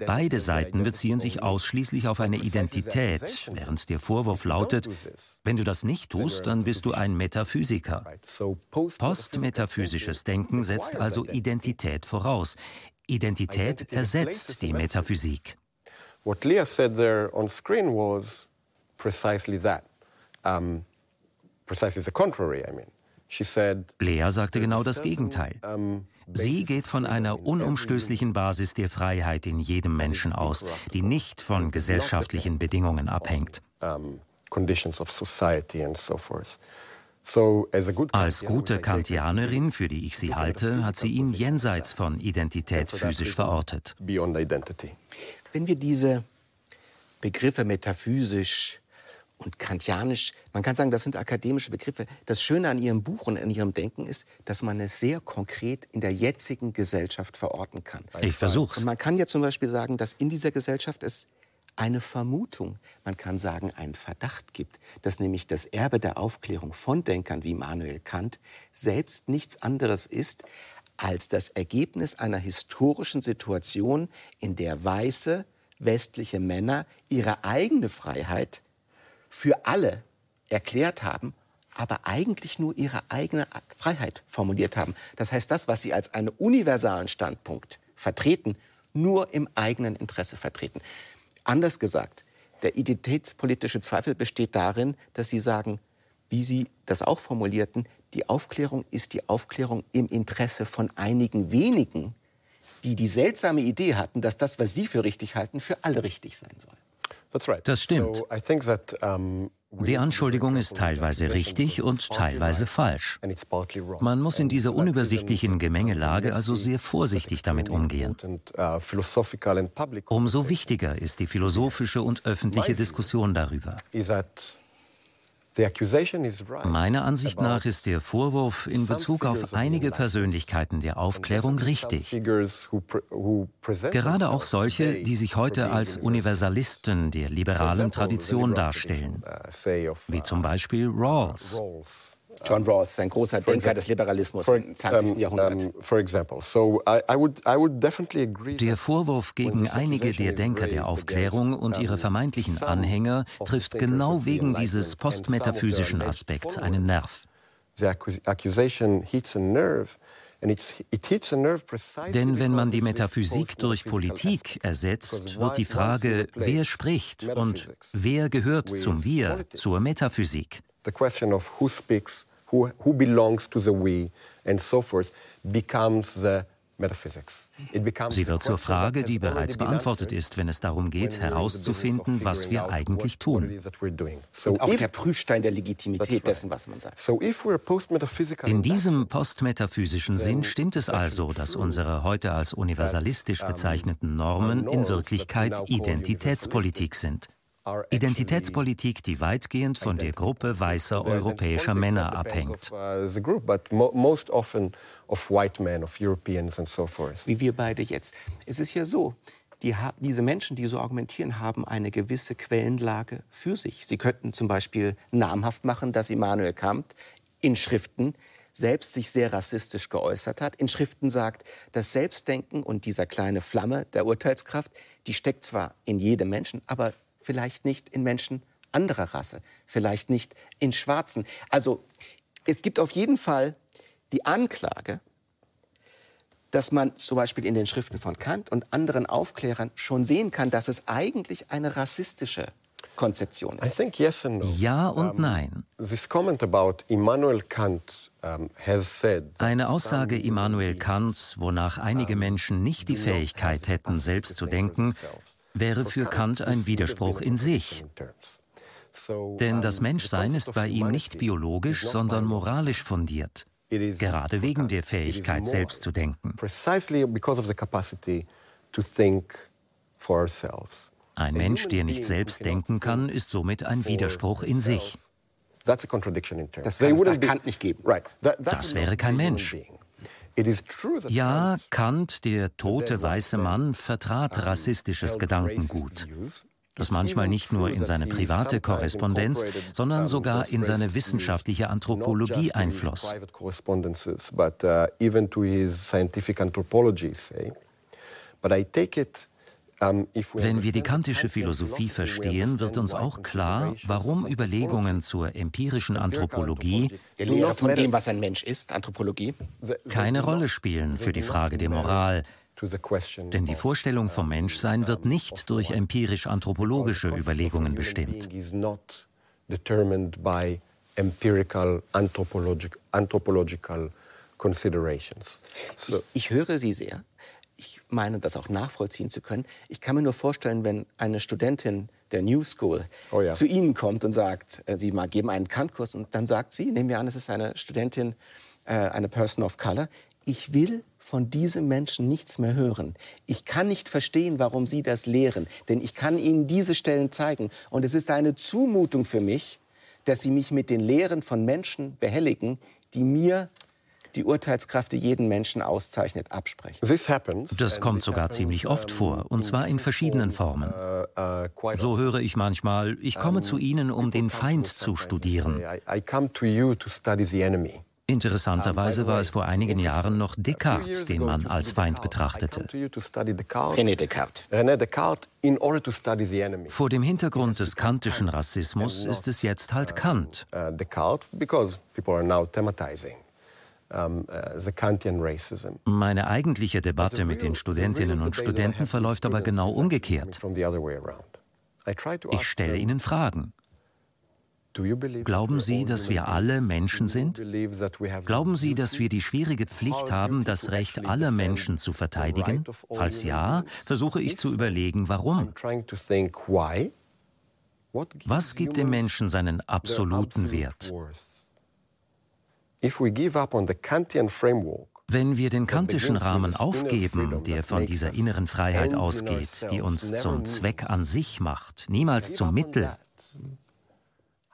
Beide Seiten beziehen sich ausschließlich auf eine Identität, während der Vorwurf lautet, wenn du das nicht tust, dann bist du ein Metaphysiker. Postmetaphysisches Denken setzt also Identität voraus. Identität ersetzt die Metaphysik. What Leah said there on screen was precisely that. Um, precisely the contrary, I mean. Lea sagte genau das Gegenteil. Sie geht von einer unumstößlichen Basis der Freiheit in jedem Menschen aus, die nicht von gesellschaftlichen Bedingungen abhängt. Als gute Kantianerin, für die ich sie halte, hat sie ihn jenseits von Identität physisch verortet. Wenn wir diese Begriffe metaphysisch und kantianisch, man kann sagen, das sind akademische Begriffe. Das Schöne an Ihrem Buch und an Ihrem Denken ist, dass man es sehr konkret in der jetzigen Gesellschaft verorten kann. Ich versuch's. Und man kann ja zum Beispiel sagen, dass in dieser Gesellschaft es eine Vermutung, man kann sagen einen Verdacht gibt, dass nämlich das Erbe der Aufklärung von Denkern wie Immanuel Kant selbst nichts anderes ist als das Ergebnis einer historischen Situation, in der weiße westliche Männer ihre eigene Freiheit für alle erklärt haben, aber eigentlich nur ihre eigene Freiheit formuliert haben. Das heißt, das, was sie als einen universalen Standpunkt vertreten, nur im eigenen Interesse vertreten. Anders gesagt, der identitätspolitische Zweifel besteht darin, dass Sie sagen, wie Sie das auch formulierten, die Aufklärung ist die Aufklärung im Interesse von einigen wenigen, die die seltsame Idee hatten, dass das, was Sie für richtig halten, für alle richtig sein soll. Das stimmt. Die Anschuldigung ist teilweise richtig und teilweise falsch. Man muss in dieser unübersichtlichen Gemengelage also sehr vorsichtig damit umgehen. Uh, Umso wichtiger ist die philosophische und öffentliche Diskussion darüber. Meiner Ansicht nach ist der Vorwurf in Bezug auf einige Persönlichkeiten der Aufklärung richtig. Gerade auch solche, die sich heute als Universalisten der liberalen Tradition darstellen, uh, wie zum Beispiel Rawls. John Rawls, ein großer Denker des Liberalismus im 20. Jahrhundert. Der Vorwurf gegen einige der Denker der Aufklärung und ihre vermeintlichen Anhänger trifft genau wegen dieses postmetaphysischen Aspekts einen Nerv. Denn wenn man die Metaphysik durch Politik ersetzt, wird die Frage, wer spricht und wer gehört zum Wir, zur Metaphysik. The question of who speaks who, who belongs to the we and so forth, becomes the Sie wird zur Frage, die bereits beantwortet ist, wenn es darum geht, herauszufinden, was wir eigentlich tun. Und auch der Prüfstein der Legitimität dessen, was man sagt. In diesem postmetaphysischen Sinn stimmt es also, dass unsere heute als universalistisch bezeichneten Normen in Wirklichkeit Identitätspolitik sind. Identitätspolitik, die weitgehend von der Gruppe weißer europäischer Männer abhängt. Wie wir beide jetzt. Es ist ja so, die, diese Menschen, die so argumentieren, haben eine gewisse Quellenlage für sich. Sie könnten zum Beispiel namhaft machen, dass Immanuel Kant in Schriften selbst sich sehr rassistisch geäußert hat, in Schriften sagt, das Selbstdenken und dieser kleine Flamme der Urteilskraft, die steckt zwar in jedem Menschen, aber vielleicht nicht in Menschen anderer Rasse, vielleicht nicht in Schwarzen. Also es gibt auf jeden Fall die Anklage, dass man zum Beispiel in den Schriften von Kant und anderen Aufklärern schon sehen kann, dass es eigentlich eine rassistische Konzeption ist. Yes no. Ja und nein. Eine Aussage Immanuel Kants, wonach einige Menschen nicht die Fähigkeit hätten, selbst zu denken, wäre für Kant ein Widerspruch in sich. Denn das Menschsein ist bei ihm nicht biologisch, sondern moralisch fundiert, gerade wegen der Fähigkeit, selbst zu denken. Ein Mensch, der nicht selbst denken kann, ist somit ein Widerspruch in sich. Das kann es nach Kant nicht geben. Das wäre kein Mensch. Ja, Kant, der tote weiße Mann, vertrat rassistisches Gedankengut, das manchmal nicht nur in seine private Korrespondenz, sondern sogar in seine wissenschaftliche Anthropologie einfloss. Wenn wir die kantische Philosophie verstehen, wird uns auch klar, warum Überlegungen zur empirischen Anthropologie, der Lehre von dem, was ein Mensch ist, Anthropologie, keine Rolle spielen für die Frage der Moral. Denn die Vorstellung vom Menschsein wird nicht durch empirisch-anthropologische Überlegungen bestimmt. Ich, ich höre Sie sehr. Meine, das auch nachvollziehen zu können. Ich kann mir nur vorstellen, wenn eine Studentin der New School oh ja. zu Ihnen kommt und sagt, äh, Sie mal geben einen Kantkurs und dann sagt sie, nehmen wir an, es ist eine Studentin, äh, eine Person of Color, ich will von diesem Menschen nichts mehr hören. Ich kann nicht verstehen, warum Sie das lehren, denn ich kann Ihnen diese Stellen zeigen. Und es ist eine Zumutung für mich, dass Sie mich mit den Lehren von Menschen behelligen, die mir die Urteilskraft, die jeden Menschen auszeichnet, absprechen. Das kommt sogar ziemlich oft vor, und zwar in verschiedenen Formen. Uh, uh, so höre ich manchmal, ich komme zu Ihnen, um den Feind zu studieren. Interessanterweise war es vor einigen Jahren noch Descartes, den man als Feind betrachtete. René Descartes. Vor dem Hintergrund des kantischen Rassismus ist es jetzt halt Kant. Uh, Meine eigentliche Debatte mit den Studentinnen und Studenten verläuft aber genau umgekehrt. Ich stelle ihnen Fragen. Glauben Sie, dass wir alle Menschen sind? Glauben Sie, dass wir die schwierige Pflicht haben, das Recht aller Menschen zu verteidigen? Falls ja, versuche ich zu überlegen, warum. Was gibt dem Menschen seinen absoluten Wert? Wenn wir den kantischen Rahmen aufgeben, der von dieser inneren Freiheit ausgeht, die uns zum Zweck an sich macht, niemals zum Mittel,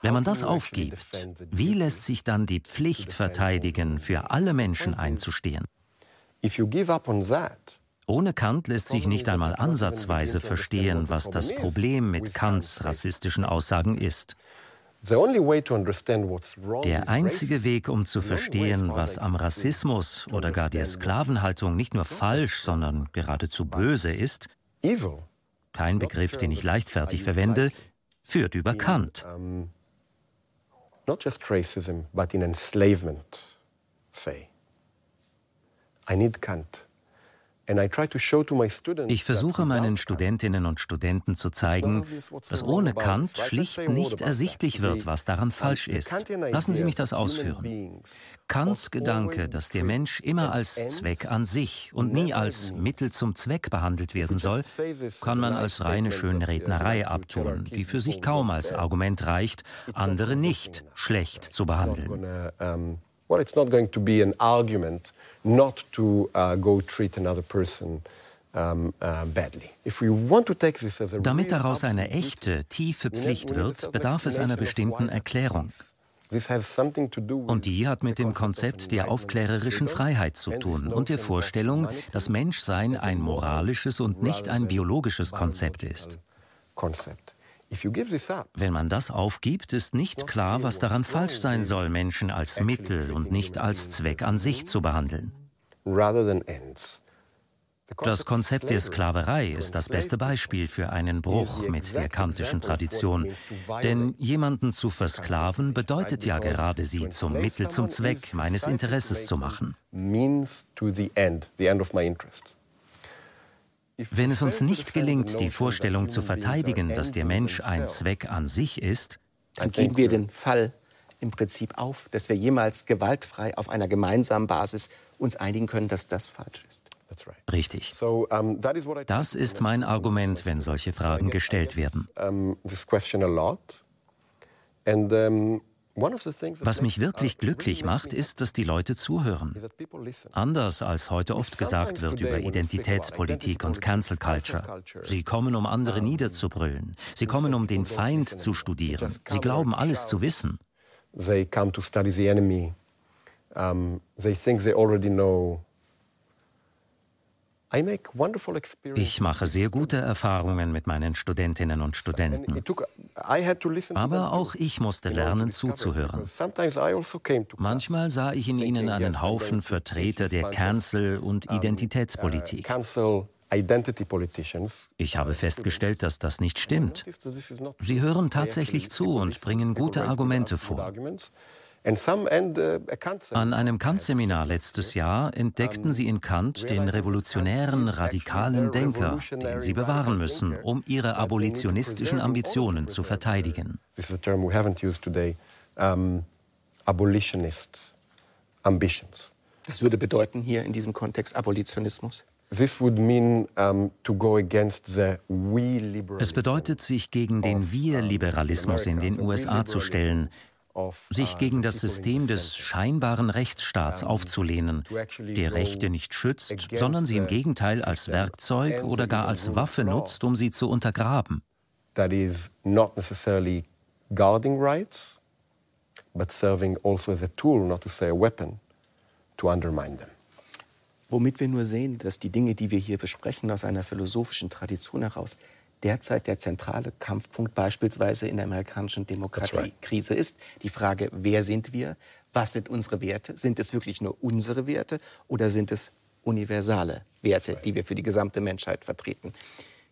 wenn man das aufgibt, wie lässt sich dann die Pflicht verteidigen, für alle Menschen einzustehen? Ohne Kant lässt sich nicht einmal ansatzweise verstehen, was das Problem mit Kants rassistischen Aussagen ist. Der einzige Weg, um zu verstehen, was am Rassismus oder gar der Sklavenhaltung nicht nur falsch, sondern geradezu böse ist, kein Begriff, den ich leichtfertig verwende, führt über Kant not just racism, but in enslavement, say. I need Kant. Ich versuche meinen Studentinnen und Studenten zu zeigen, dass ohne Kant schlicht nicht ersichtlich wird, was daran falsch ist. Lassen Sie mich das ausführen. Kants Gedanke, dass der Mensch immer als Zweck an sich und nie als Mittel zum Zweck behandelt werden soll, kann man als reine Schönrednerei abtun, die für sich kaum als Argument reicht, andere nicht schlecht zu behandeln. Well, it's not going to be an argument not to uh, go treat another person Damit daraus eine echte, tiefe Pflicht wird, bedarf es einer bestimmten Erklärung. Und die hat mit dem Konzept der aufklärerischen Freiheit zu tun und der Vorstellung, dass Menschsein ein moralisches und nicht ein biologisches Konzept ist. Wenn man das aufgibt, ist nicht klar, was daran falsch sein soll, Menschen als Mittel und nicht als Zweck an sich zu behandeln. Das Konzept der Sklaverei ist das beste Beispiel für einen Bruch mit der kantischen Tradition. Denn jemanden zu versklaven bedeutet ja gerade, sie zum Mittel zum Zweck meines Interesses zu machen. Wenn es uns nicht gelingt, die Vorstellung zu verteidigen, dass der Mensch ein Zweck an sich ist, dann geben wir den Fall im Prinzip auf, dass wir jemals gewaltfrei auf einer gemeinsamen Basis uns einigen können, dass das falsch ist. Richtig. Das ist mein Argument, wenn solche Fragen gestellt werden. Was mich wirklich glücklich macht, ist, dass die Leute zuhören. Anders als heute oft gesagt wird über Identitätspolitik und Cancel Culture. Sie kommen, um andere niederzubrüllen. Sie kommen, um den Feind zu studieren. Sie glauben, alles zu wissen. They come to study the enemy. Um, they think they already know ich mache sehr gute Erfahrungen mit meinen Studentinnen und Studenten. Aber auch ich musste lernen zuzuhören. Also Manchmal sah ich in ihnen einen Haufen Vertreter der Cancel- und uh, Identitätspolitik. Ich habe festgestellt, dass das nicht stimmt. Sie hören tatsächlich zu und bringen gute Argumente vor. Uh, An einem Kant-Seminar letztes Jahr entdeckten sie in Kant den revolutionären, radikalen Denker, den sie bewahren müssen, um ihre abolitionistischen Ambitionen zu verteidigen. Das würde bedeuten hier in diesem Kontext Abolitionismus? Es bedeutet, sich gegen den Wir-Liberalismus in den USA zu stellen, sich gegen das System des scheinbaren Rechtsstaats aufzulehnen, der Rechte nicht schützt, sondern sie im Gegenteil als Werkzeug oder gar als Waffe nutzt, um sie zu untergraben. That is not necessarily guarding rights, but serving also as a tool, not to say a weapon, to undermine them. Womit wir nur sehen, dass die Dinge, die wir hier besprechen, aus einer philosophischen Tradition heraus derzeit der zentrale Kampfpunkt beispielsweise in der amerikanischen Demokratiekrise right. ist. Die Frage, wer sind wir? Was sind unsere Werte? Sind es wirklich nur unsere Werte oder sind es universale Werte, right. die wir für die gesamte Menschheit vertreten?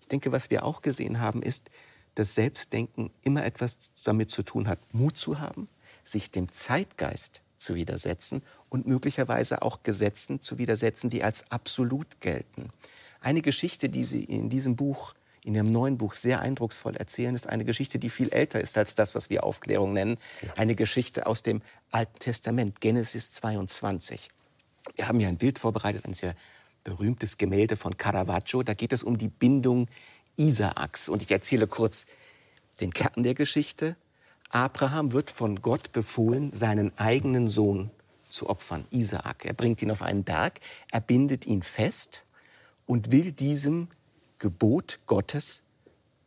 Ich denke, was wir auch gesehen haben, ist, dass Selbstdenken immer etwas damit zu tun hat, Mut zu haben, sich dem Zeitgeist zu widersetzen und möglicherweise auch Gesetzen zu widersetzen, die als absolut gelten. Eine Geschichte, die Sie in diesem Buch, in Ihrem neuen Buch sehr eindrucksvoll erzählen, ist eine Geschichte, die viel älter ist als das, was wir Aufklärung nennen. Ja. Eine Geschichte aus dem Alten Testament, Genesis 22. Wir haben hier ein Bild vorbereitet, ein sehr berühmtes Gemälde von Caravaggio. Da geht es um die Bindung Isaaks. Und ich erzähle kurz den Kern der Geschichte. Abraham wird von Gott befohlen, seinen eigenen Sohn zu opfern, Isaak. Er bringt ihn auf einen Berg, er bindet ihn fest und will diesem Gebot Gottes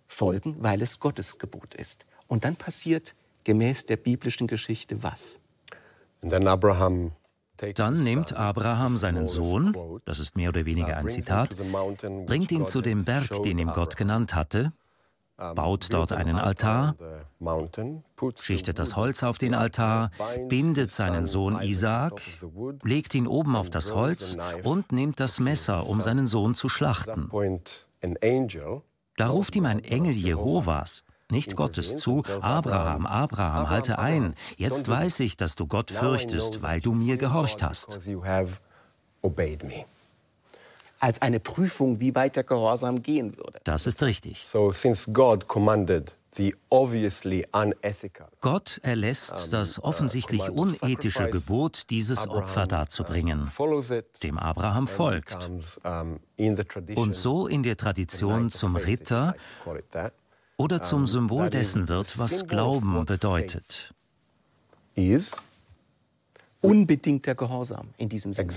folgen, weil es Gottes Gebot ist. Und dann passiert gemäß der biblischen Geschichte was? Dann nimmt Abraham seinen Sohn, das ist mehr oder weniger ein Zitat, bringt ihn zu dem Berg, den ihm Gott genannt hatte, baut dort einen Altar, schichtet das Holz auf den Altar, bindet seinen Sohn Isaak, legt ihn oben auf das Holz und nimmt das Messer, um seinen Sohn zu schlachten. Da ruft ihm ein Engel Jehovas, nicht Gottes zu, Abraham, Abraham, halte ein, jetzt weiß ich, dass du Gott fürchtest, weil du mir gehorcht hast. Als eine Prüfung, wie weit der Gehorsam gehen würde. Das ist richtig. So, since God commanded Gott erlässt das uh, offensichtlich unethische Gebot, dieses Opfer darzubringen, dem Abraham folgt. und so in der Tradition zum Ritter oder zum Symbol dessen wird, was Glauben bedeutet. Unbedingter Gehorsam in diesem Sinne.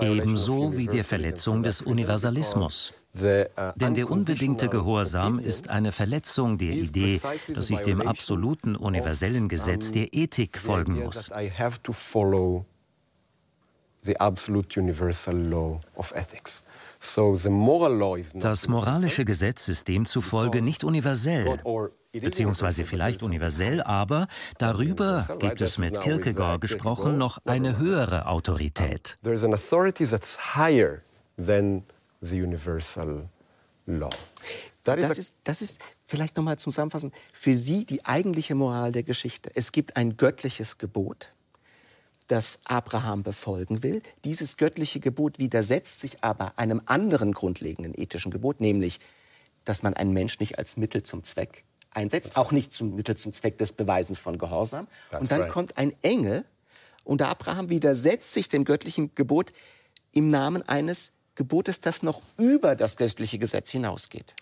Ebenso wie der Verletzung des Universalismus. Uh, Denn der unbedingte Gehorsam ist eine Verletzung der Idee, dass ich dem absoluten universellen Gesetz der Ethik folgen muss. Das moralische Gesetz ist demzufolge nicht universell, beziehungsweise vielleicht universell, aber darüber gibt es mit Kierkegaard gesprochen noch eine höhere Autorität. Das ist, das ist vielleicht nochmal zum Zusammenfassen für Sie die eigentliche Moral der Geschichte. Es gibt ein göttliches Gebot das Abraham befolgen will. Dieses göttliche Gebot widersetzt sich aber einem anderen grundlegenden ethischen Gebot, nämlich, dass man einen Mensch nicht als Mittel zum Zweck einsetzt, auch nicht zum Mittel zum Zweck des Beweisens von Gehorsam. That's und dann right. kommt ein Engel und Abraham widersetzt sich dem göttlichen Gebot im Namen eines Gebotes, das noch über das göttliche Gesetz hinausgeht.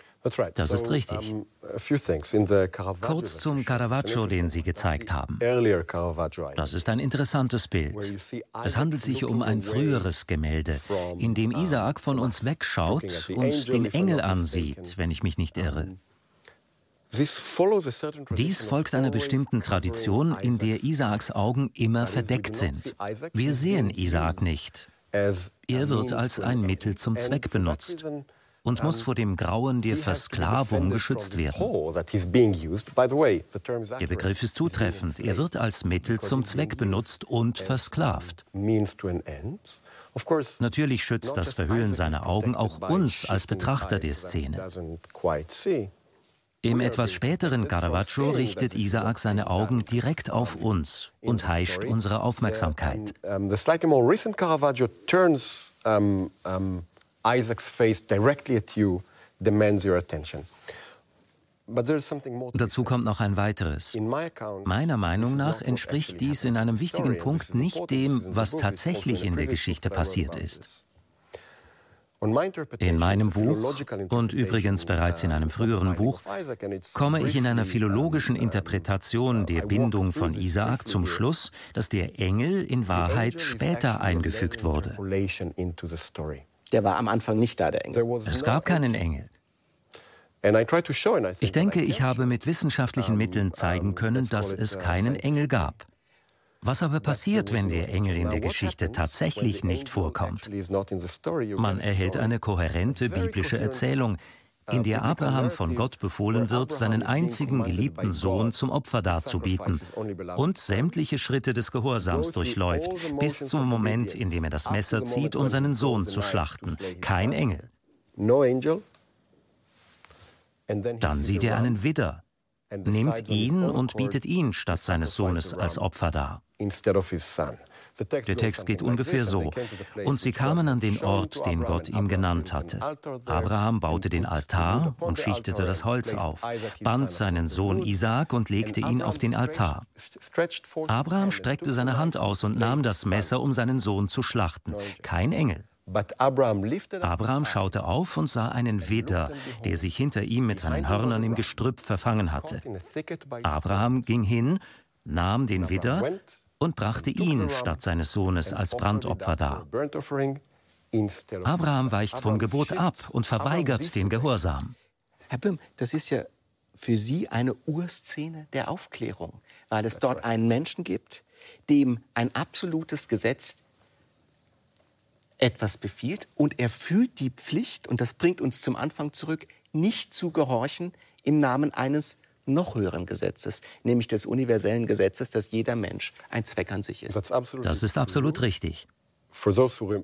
Das ist richtig. Kurz zum Caravaggio, den Sie gezeigt haben. Das ist ein interessantes Bild. Es handelt sich um ein früheres Gemälde, in dem Isaak von uns wegschaut und den Engel ansieht, wenn ich mich nicht irre. Dies folgt einer bestimmten Tradition, in der Isaaks Augen immer verdeckt sind. Wir sehen Isaak nicht. Er wird als ein Mittel zum Zweck benutzt und muss vor dem Grauen der Versklavung geschützt werden. Der Begriff ist zutreffend. Er wird als Mittel zum Zweck benutzt und versklavt. Natürlich schützt das Verhüllen seiner Augen auch uns als Betrachter der Szene. Im etwas späteren Caravaggio richtet Isaac seine Augen direkt auf uns und heischt unsere Aufmerksamkeit. The slightly more recent Caravaggio turns um, um, Isaac's face directly at you demands your attention. Dazu kommt noch ein weiteres. Meiner Meinung nach entspricht dies in einem wichtigen Punkt nicht dem, was tatsächlich in der Geschichte passiert ist. In meinem Buch und übrigens bereits in einem früheren Buch komme ich in einer philologischen Interpretation der Bindung von Isaak zum Schluss, dass der Engel in Wahrheit später eingefügt wurde. Der war am Anfang nicht da, der Engel. Es gab keinen Engel. Ich denke, ich habe mit wissenschaftlichen Mitteln zeigen können, dass es keinen Engel gab. Was aber passiert, wenn der Engel in der Geschichte tatsächlich nicht vorkommt? Man erhält eine kohärente biblische Erzählung, in der Abraham von Gott befohlen wird, seinen einzigen geliebten Sohn zum Opfer darzubieten und sämtliche Schritte des Gehorsams durchläuft, bis zum Moment, in dem er das Messer zieht, um seinen Sohn zu schlachten. Kein Engel. Dann sieht er einen Widder, nimmt ihn und bietet ihn statt seines Sohnes als Opfer dar. Der Text geht ungefähr so. Und sie kamen an den Ort, den Gott ihm genannt hatte. Abraham baute den Altar und schichtete das Holz auf, band seinen Sohn Isaak und legte ihn auf den Altar. Abraham streckte seine Hand aus und nahm das Messer, um seinen Sohn zu schlachten. Kein Engel. Abraham schaute auf und sah einen Widder, der sich hinter ihm mit seinen Hörnern im Gestrüpp verfangen hatte. Abraham ging hin, nahm den Widder und brachte ihn statt seines Sohnes als Brandopfer dar. Abraham weicht vom Gebot ab und verweigert den Gehorsam. Herr Böhm, das ist ja für Sie eine Urszene der Aufklärung, weil es dort einen Menschen gibt, dem ein absolutes Gesetz etwas befiehlt und er fühlt die Pflicht, und das bringt uns zum Anfang zurück, nicht zu gehorchen im Namen eines noch höheren Gesetzes, nämlich des universellen Gesetzes, dass jeder Mensch ein Zweck an sich ist. Das ist absolut richtig.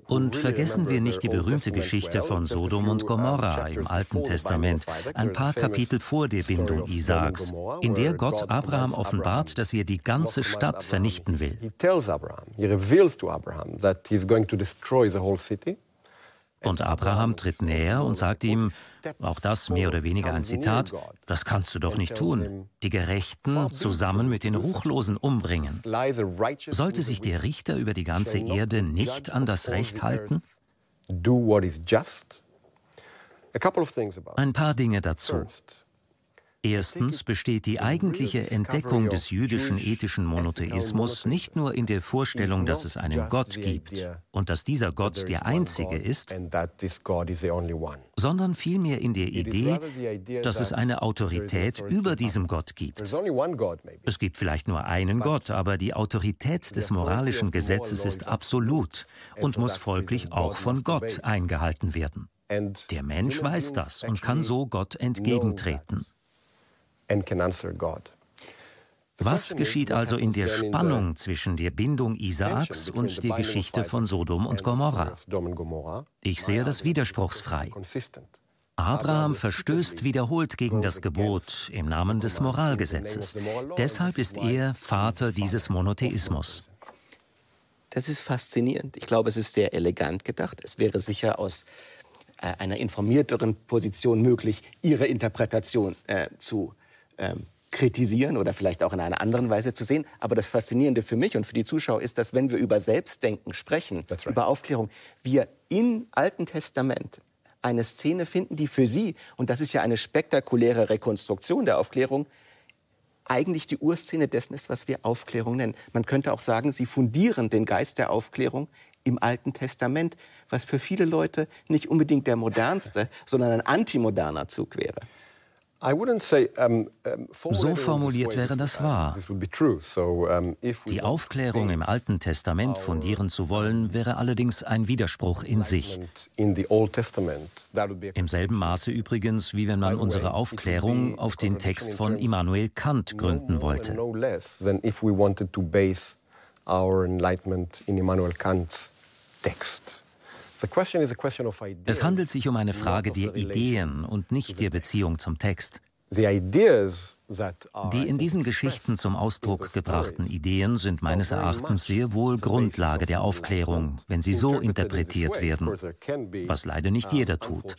Und vergessen wir nicht die berühmte Geschichte von Sodom und Gomorra im Alten Testament, ein paar Kapitel vor der Bindung Isaaks, in der Gott Abraham offenbart, dass er die ganze Stadt vernichten will. Und Abraham tritt näher und sagt ihm, auch das mehr oder weniger ein Zitat, das kannst du doch nicht tun, die Gerechten zusammen mit den Ruchlosen umbringen. Sollte sich der Richter über die ganze Erde nicht an das Recht halten? Ein paar Dinge dazu. Erstens besteht die eigentliche Entdeckung des jüdischen ethischen Monotheismus nicht nur in der Vorstellung, dass es einen Gott gibt und dass dieser Gott der einzige ist, sondern vielmehr in der Idee, dass es eine Autorität über diesem Gott gibt. Es gibt vielleicht nur einen Gott, aber die Autorität des moralischen Gesetzes ist absolut und muss folglich auch von Gott eingehalten werden. Der Mensch weiß das und kann so Gott entgegentreten. Was geschieht also in der Spannung zwischen der Bindung Isaaks und der Geschichte von Sodom und Gomorra? Ich sehe das widerspruchsfrei. Abraham verstößt wiederholt gegen das Gebot im Namen des Moralgesetzes. Deshalb ist er Vater dieses Monotheismus. Das ist faszinierend. Ich glaube, es ist sehr elegant gedacht. Es wäre sicher aus äh, einer informierteren Position möglich, Ihre Interpretation äh, zu ähm, kritisieren oder vielleicht auch in einer anderen Weise zu sehen. Aber das Faszinierende für mich und für die Zuschauer ist, dass wenn wir über Selbstdenken sprechen, right. über Aufklärung, wir im Alten Testament eine Szene finden, die für Sie, und das ist ja eine spektakuläre Rekonstruktion der Aufklärung, eigentlich die Urszene dessen ist, was wir Aufklärung nennen. Man könnte auch sagen, sie fundieren den Geist der Aufklärung im Alten Testament, was für viele Leute nicht unbedingt der modernste, sondern ein antimoderner Zug wäre. So formuliert wäre das wahr. Die Aufklärung im Alten Testament fundieren zu wollen, wäre allerdings ein Widerspruch in sich. Im selben Maße übrigens, wie wenn man unsere Aufklärung auf den Text von Immanuel Kant gründen wollte. Text. Es handelt sich um eine Frage der Ideen und nicht der Beziehung zum Text. Die in diesen Geschichten zum Ausdruck gebrachten Ideen sind meines Erachtens sehr wohl Grundlage der Aufklärung, wenn sie so interpretiert werden, was leider nicht jeder tut.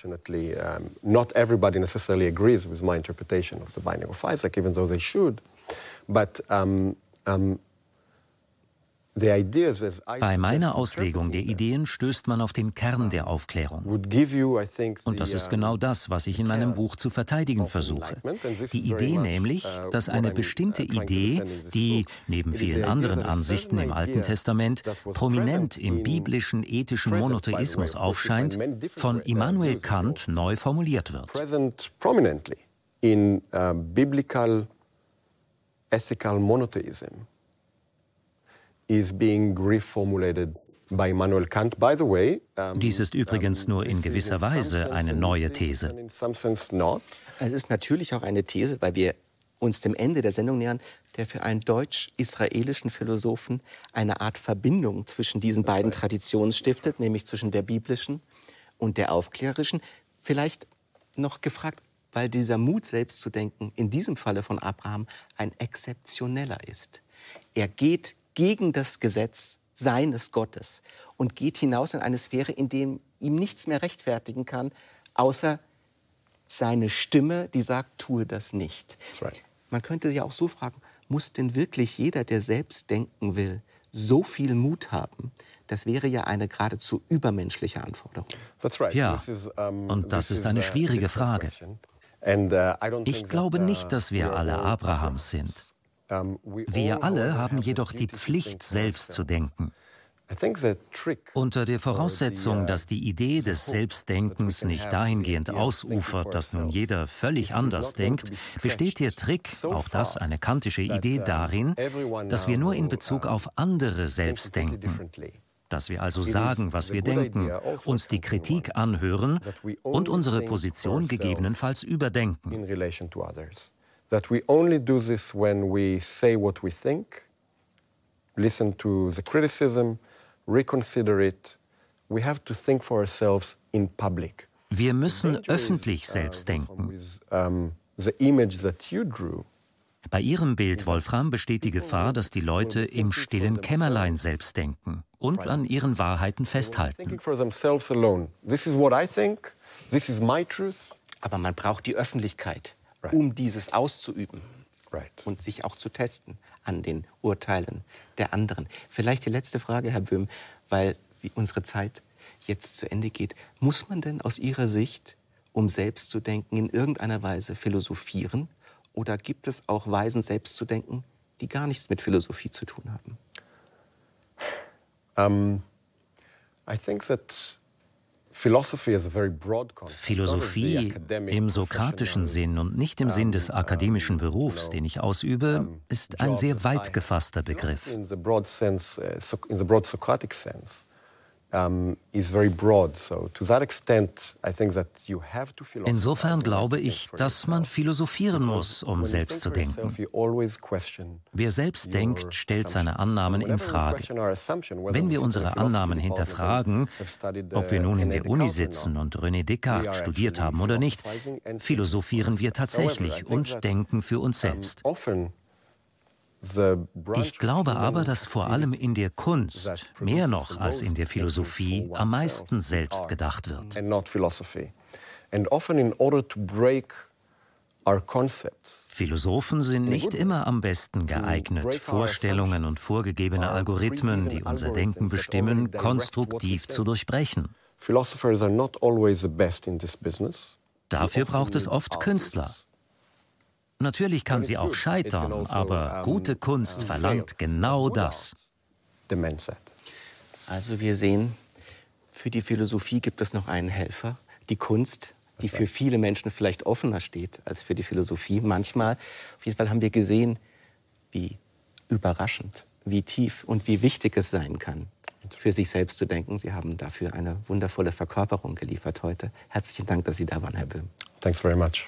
But um, um, bei meiner Auslegung der Ideen stößt man auf den Kern der Aufklärung. Und das ist genau das, was ich in meinem Buch zu verteidigen versuche. Die Idee nämlich, uh, dass eine bestimmte Idee, die neben vielen anderen Ansichten im Alten Testament prominent im biblischen ethischen Monotheismus aufscheint, von Immanuel Kant neu formuliert wird. In uh, biblical ethical monotheism is being reformulated by Immanuel Kant. By the way, Dies ist übrigens nur in gewisser Weise eine neue These. Es ist natürlich auch eine These, weil wir uns dem Ende der Sendung nähern, der für einen deutsch-israelischen Philosophen eine Art Verbindung zwischen diesen beiden Traditionen stiftet, nämlich zwischen der biblischen und der aufklärerischen. Vielleicht noch gefragt, weil dieser Mut, selbst zu denken, in diesem Falle von Abraham ein exzeptioneller ist. Er geht gegen das Gesetz seines Gottes und geht hinaus in eine Sphäre, in der ihm nichts mehr rechtfertigen kann, außer seine Stimme, die sagt, tue das nicht. Right. Man könnte ja auch so fragen, muss denn wirklich jeder, der selbst denken will, so viel Mut haben? Das wäre ja eine geradezu übermenschliche Anforderung. Ja, und das ist eine schwierige Frage. Uh, ich glaube nicht, dass wir alle Abrahams sind. Wir alle haben jedoch die Pflicht, selbst zu denken. Unter der Voraussetzung, dass die Idee des Selbstdenkens nicht dahingehend ausufert, dass nun jeder völlig anders denkt, besteht der Trick, auch das eine kantische Idee, darin, dass wir nur in Bezug auf andere selbst denken. Dass wir also sagen, was wir denken, uns die Kritik anhören und unsere Position gegebenenfalls überdenken that we only do this when we say what we think, listen to the criticism, reconsider it. We have to think for ourselves in public. Wir müssen öffentlich selbst denken. Bei Ihrem Bild, Wolfram, besteht die Gefahr, dass die Leute im stillen Kämmerlein selbst denken und an ihren Wahrheiten festhalten. Aber man braucht die Öffentlichkeit right. um dieses auszuüben right. und sich auch zu testen an den Urteilen der anderen. Vielleicht die letzte Frage, Herr Böhm, weil unsere Zeit jetzt zu Ende geht. Muss man denn aus Ihrer Sicht, um selbst zu denken, in irgendeiner Weise philosophieren? Oder gibt es auch Weisen, selbst zu denken, die gar nichts mit Philosophie zu tun haben? Um, I think that Philosophie im sokratischen Sinn und nicht im Sinn des akademischen Berufs, den ich ausübe, ist ein sehr weit gefasster Begriff. Insofern glaube ich, dass man philosophieren muss, um selbst zu denken. Wer selbst denkt, stellt seine Annahmen in Frage. Wenn wir unsere Annahmen hinterfragen, ob wir nun in der Uni sitzen und René Descartes studiert haben oder nicht, philosophieren wir tatsächlich und denken für uns selbst. Ich glaube aber, dass vor allem in der Kunst, mehr noch als in der Philosophie, am meisten selbst gedacht wird. Philosophen sind nicht immer am besten geeignet, Vorstellungen und vorgegebene Algorithmen, die unser Denken bestimmen, konstruktiv zu durchbrechen. Dafür braucht es oft Künstler. Natürlich kann sie auch scheitern, aber gute Kunst verlangt genau das. Also wir sehen, für die Philosophie gibt es noch einen Helfer, die Kunst, die für viele Menschen vielleicht offener steht als für die Philosophie. Manchmal, auf jeden Fall haben wir gesehen, wie überraschend, wie tief und wie wichtig es sein kann, für sich selbst zu denken. Sie haben dafür eine wundervolle Verkörperung geliefert heute. Herzlichen Dank, dass Sie da waren, Herr Böhm. Thanks very much.